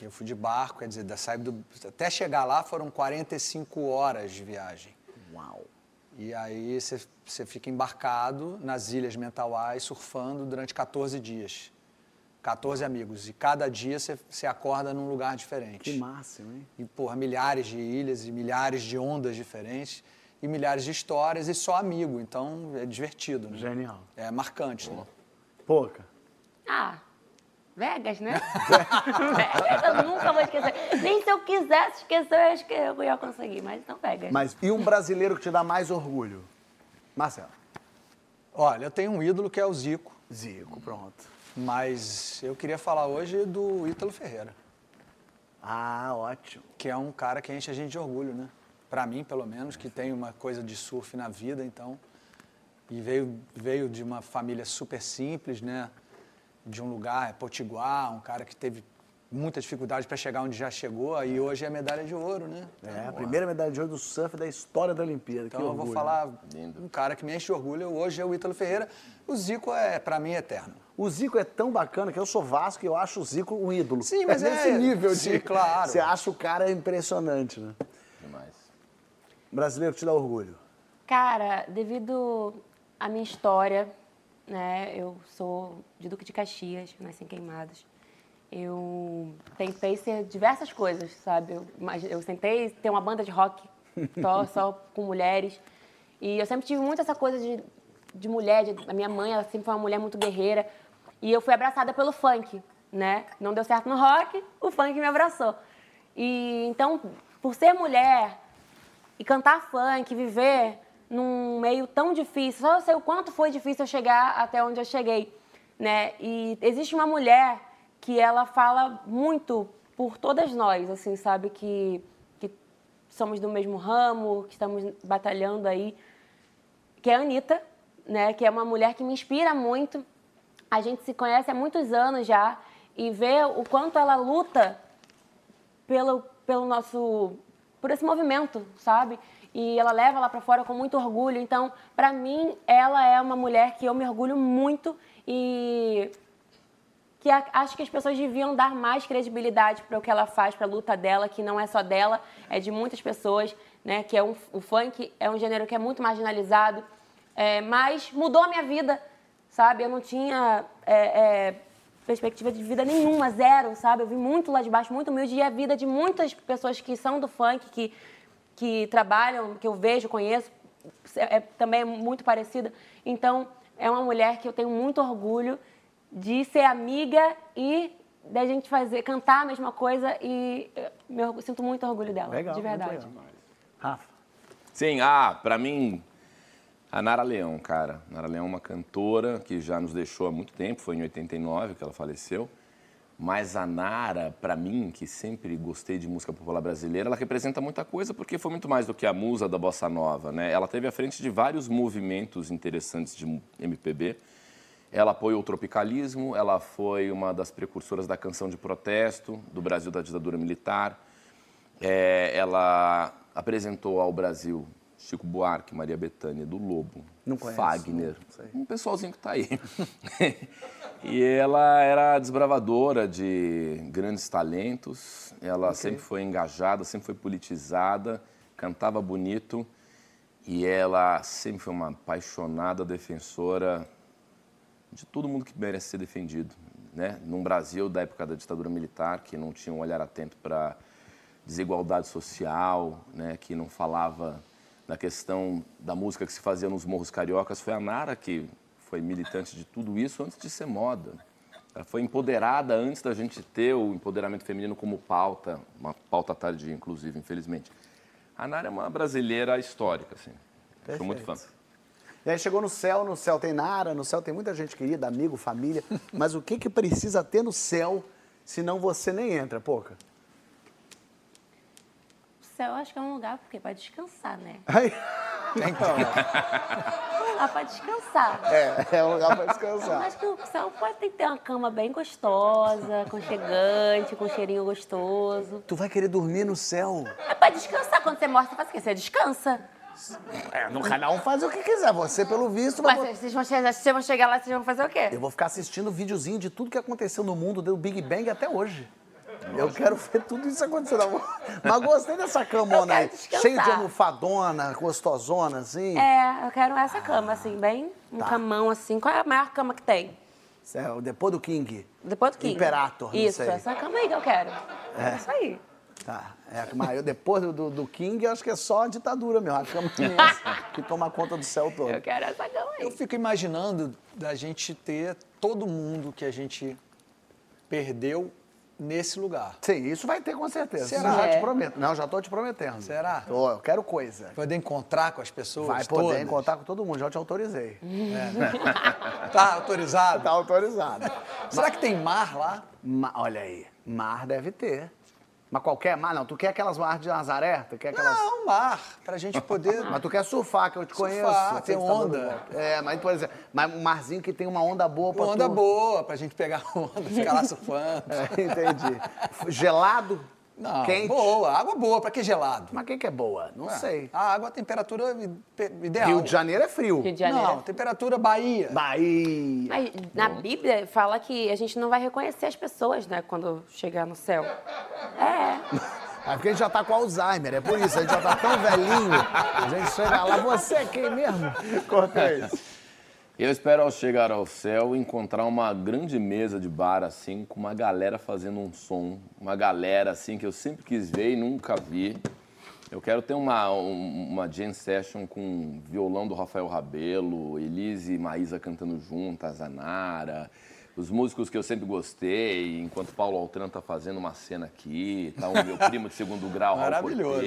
Eu fui de barco, quer dizer, da saída do, até chegar lá foram 45 horas de viagem. Uau. E aí você- fica embarcado nas ilhas Mentawai, surfando durante 14 dias. 14 amigos. E cada dia você, você acorda num lugar diferente. Que máximo, hein? E, porra, milhares de ilhas e milhares de ondas diferentes e milhares de histórias e só amigo. Então, é divertido, né? Genial. É marcante, né? Pouca. Ah, Vegas, né? [laughs] Vegas eu nunca vou esquecer. Nem se eu quisesse esquecer, eu acho que eu ia conseguir. Mas então Vegas. Mas e um brasileiro que te dá mais orgulho? Marcelo. Olha, eu tenho um ídolo que é o Zico, Zico, pronto. mas eu queria falar hoje do Ítalo Ferreira, Ah, ótimo. que é um cara que enche a gente de orgulho, né? Pra mim, pelo menos, que tem uma coisa de surf na vida, então. E veio, veio de uma família super simples, né? De um lugar, é Potiguar, um cara que teve muita dificuldade para chegar onde já chegou, e hoje é medalha de ouro, né? É, a primeira medalha de ouro do surf da história da Olimpíada. Então eu vou falar Lindo. um cara que me enche de orgulho hoje é o Ítalo Ferreira. O Zico é, para mim, eterno. O Zico é tão bacana que eu sou Vasco e eu acho o Zico um ídolo. Sim, mas é nesse é- nível de. sim, claro. Você acha o cara impressionante, né? Brasileiro que te dá orgulho. Cara, devido à minha história, né? Eu sou de Duque de Caxias, nasci em Queimadas. Eu tentei ser diversas coisas, sabe? Eu, mas eu tentei ter uma banda de rock [laughs] só, só com mulheres. E eu sempre tive muito essa coisa de, de mulher. de- a minha mãe, ela sempre foi uma mulher muito guerreira. E eu fui abraçada pelo funk, né? Não deu certo no rock, o funk me abraçou. E então, por ser mulher, e cantar funk, viver num meio tão difícil. Só eu sei o quanto foi difícil eu chegar até onde eu cheguei, né? E existe uma mulher que ela fala muito por todas nós, assim, sabe que que somos do mesmo ramo, que estamos batalhando aí, que é a Anitta, né? Que é uma mulher que me inspira muito. A gente se conhece há muitos anos já e ver o quanto ela luta pelo, pelo nosso por esse movimento, sabe? E ela leva lá para fora com muito orgulho. Então, para mim, ela é uma mulher que eu me orgulho muito e que acho que as pessoas deviam dar mais credibilidade para o que ela faz, para a luta dela, que não é só dela, é de muitas pessoas, né? Que é um, o funk é um gênero que é muito marginalizado, é, mas mudou a minha vida, sabe? Eu não tinha é, é, perspectiva de vida nenhuma, zero, sabe? Eu vim muito lá de baixo, muito humilde, e a vida de muitas pessoas que são do funk, que, que trabalham, que eu vejo, conheço, é, também é muito parecida. Então, é uma mulher que eu tenho muito orgulho de ser amiga e da gente fazer, cantar a mesma coisa e eu sinto muito orgulho dela, Legal, de verdade. legal. Rafa. Sim, ah, pra mim, a Nara Leão, cara. Nara Leão é uma cantora que já nos deixou há muito tempo, foi em 89 que ela faleceu. Mas a Nara, pra mim, que sempre gostei de música popular brasileira, ela representa muita coisa porque foi muito mais do que a musa da bossa nova, né? Ela teve à frente de vários movimentos interessantes de MPB. Ela apoiou o tropicalismo, ela foi uma das precursoras da canção de protesto do Brasil da ditadura militar. É, ela apresentou ao Brasil Chico Buarque, Maria Bethânia, do Lobo, Não conheço, Fagner, não um pessoalzinho que tá aí. [laughs] e ela era desbravadora de grandes talentos, ela sempre foi engajada, sempre foi politizada, cantava bonito e ela sempre foi uma apaixonada defensora de todo mundo que merece ser defendido, né? Num Brasil da época da ditadura militar que não tinha um olhar atento para desigualdade social, né? Que não falava na questão da música que se fazia nos morros cariocas, foi a Nara que foi militante de tudo isso antes de ser moda. Ela foi empoderada antes da gente ter o empoderamento feminino como pauta, uma pauta tardia, inclusive, infelizmente. A Nara é uma brasileira histórica, assim. Sou muito fã. E aí chegou no céu, no céu tem Nara, no céu tem muita gente querida, amigo, família. Mas o que, que precisa ter no céu, senão você nem entra, pouca? O céu, acho que é um lugar porque para descansar, né? [laughs] Aí, Então, Um lugar para descansar. é, é um lugar pra Eu descansar. que o céu pode ter uma cama bem gostosa, aconchegante, com cheirinho gostoso. Tu vai querer dormir no céu? É pra descansar. Quando você você faz o quê? Você descansa. É, no cada um faz o que quiser. Você, pelo visto. Mas vocês vão, chegar, vocês vão chegar lá, vocês vão fazer o quê? Eu vou ficar assistindo videozinho de tudo que aconteceu no mundo, do Big Bang até hoje. Eu quero ver tudo isso acontecendo. Mas gostei dessa camona Eu aí. quero descansar. Cheio de almofadona, gostosona, assim. É, eu quero essa cama, assim, bem um Tá. camão, assim. Qual é a maior cama que tem? É, Depois do King. Depois do King. Imperator, não Isso, sei. essa cama aí que eu quero. É isso aí. Tá. É, mas eu, depois do, do, do King, eu acho que é só a ditadura mesmo. A cama imensa [laughs] que toma conta do céu todo. Eu quero essa cama aí. eu fico imaginando da gente ter todo mundo que a gente perdeu nesse lugar. Sim, isso vai ter com certeza. Será? Isso eu já te É. prometo. Não, já tô te prometendo. Será? Tô, eu quero coisa. Poder encontrar com as pessoas Vai poder todas. encontrar com todo mundo, já te autorizei. [laughs] Tá autorizado? Tá autorizado. Será que tem mar lá? Ma- olha aí, mar deve ter. Mas qualquer mar, não. Tu quer aquelas mar de Nazaré? Tu quer aquelas. Não, mar, pra gente poder... Mas tu quer surfar, que eu te Surfar, conheço. eu tem tá onda. É, mas, por exemplo, mas um marzinho que tem uma onda boa pra Uma onda tu. boa, pra gente pegar [laughs] onda, ficar lá surfando. É, entendi. Gelado? Não, Quente? boa, água boa, pra que gelado? Mas o que, que é boa? Não Ué, sei. A água, a temperatura i- ideal. Rio de Janeiro é frio. Rio de Janeiro. Não, temperatura Bahia. Bahia. Mas na Bíblia fala que a gente não vai reconhecer as pessoas, né, quando chegar no céu. É. É porque a gente já tá com Alzheimer, é por isso. A gente já tá tão velhinho. A gente chega lá, você é quem mesmo? Corta isso. Eu espero ao chegar ao céu encontrar uma grande mesa de bar assim, com uma galera fazendo um som, uma galera assim que eu sempre quis ver e nunca vi. Eu quero ter uma, um- uma jam session com violão do Rafael Rabelo, Elise e Maísa cantando juntas, a Nara, os músicos que eu sempre gostei, enquanto Paulo Altran tá fazendo uma cena aqui, tá o meu primo de segundo grau, Maravilhoso.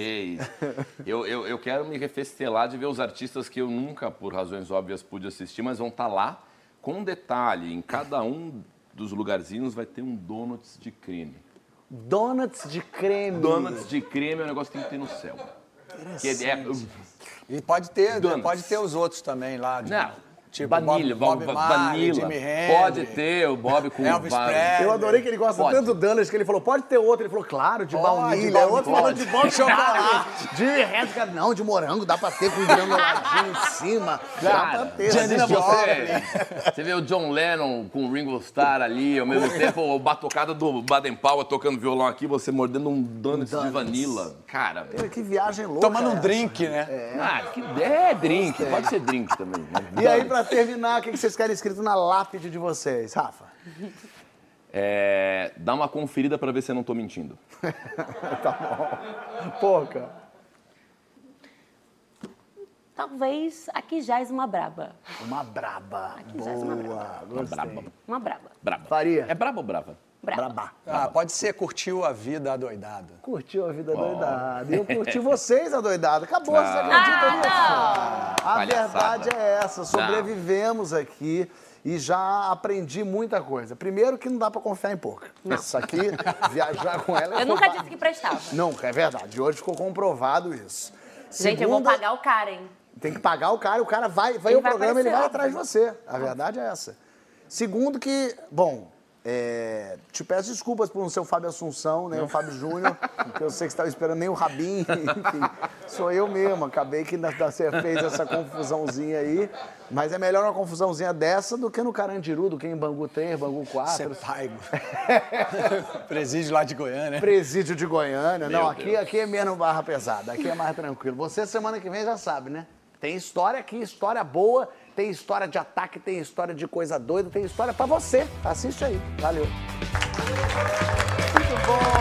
Eu, eu, eu quero me refestelar de ver os artistas que eu nunca, por razões óbvias, pude assistir, mas vão estar lá com um detalhe. Em cada um dos lugarzinhos vai ter um donuts de creme. Donuts de creme. Donuts de creme é um negócio que tem que ter no céu. Que é, é- E pode ter, Donuts. pode ter os outros também lá. de- não, tipo vanilla, Bob, Bob Marley, vanilla. Pode ter o Bob com Elvis Presley. Eu adorei que ele gosta Pode. tanto do donuts que ele falou, pode ter outro. Ele falou, claro, de Pode, baunilha. baunilha. outro falou de bom De chocolate. De resto, cara, não, de morango, dá pra ter com granuladinho em cima. Dá Cara, pra ter. Janis você, você vê o John Lennon com o Ringo Starr ali, ao mesmo tempo o batucada do Baden Powell tocando violão aqui, você mordendo um donuts de vanilla. Cara, Joplin. Que viagem louca. Tomando um essa. drink, né? ah, que é drink, pode ser drink também. né? E aí, pra terminar, o que vocês querem escrito na lápide de vocês, Rafa? É, dá uma conferida pra ver se eu não tô mentindo. [laughs] tá bom. Cara. Talvez aqui jaz uma braba. Uma braba. Aqui já é uma Boa, Uma gostei. braba. Uma braba. Braba. Faria? É braba ou brava? Braba. Braba. Ah, pode ser curtiu a vida adoidada. Curtiu a vida doidada. E eu curti vocês adoidada. Acabou, você Ah. acredita nisso? Ah, A Palhaçada. verdade é essa. Sobrevivemos aqui e já aprendi muita coisa. Primeiro que não dá pra confiar em pouca. Isso aqui, viajar com ela é Eu nunca disse que prestava. Nunca, é verdade. Hoje ficou comprovado isso. Gente, eu vou Segunda- pagar o cara, hein? Tem que pagar o cara, o cara vai, vai Ele ao vai programa, ele vai atrás de você. A verdade é essa. Segundo que, bom, é, te peço desculpas por não ser o Fábio Assunção, nem o Fábio Júnior, que eu sei que você estava esperando nem o Rabin, [laughs] enfim. Sou eu mesmo, acabei que você fez essa confusãozinha aí. Mas é melhor uma confusãozinha dessa do que no Carandiru, do que em Bangu 3, Bangu 4. Ser paigo. [laughs] Presídio lá de Goiânia. Presídio de Goiânia. Não, Meu aqui, Deus. aqui é menos barra pesada, aqui é mais tranquilo. Você semana que vem já sabe, né? Tem história aqui, história boa, tem história de ataque, tem história de coisa doida, tem história para você. Assiste aí. Valeu. Muito bom.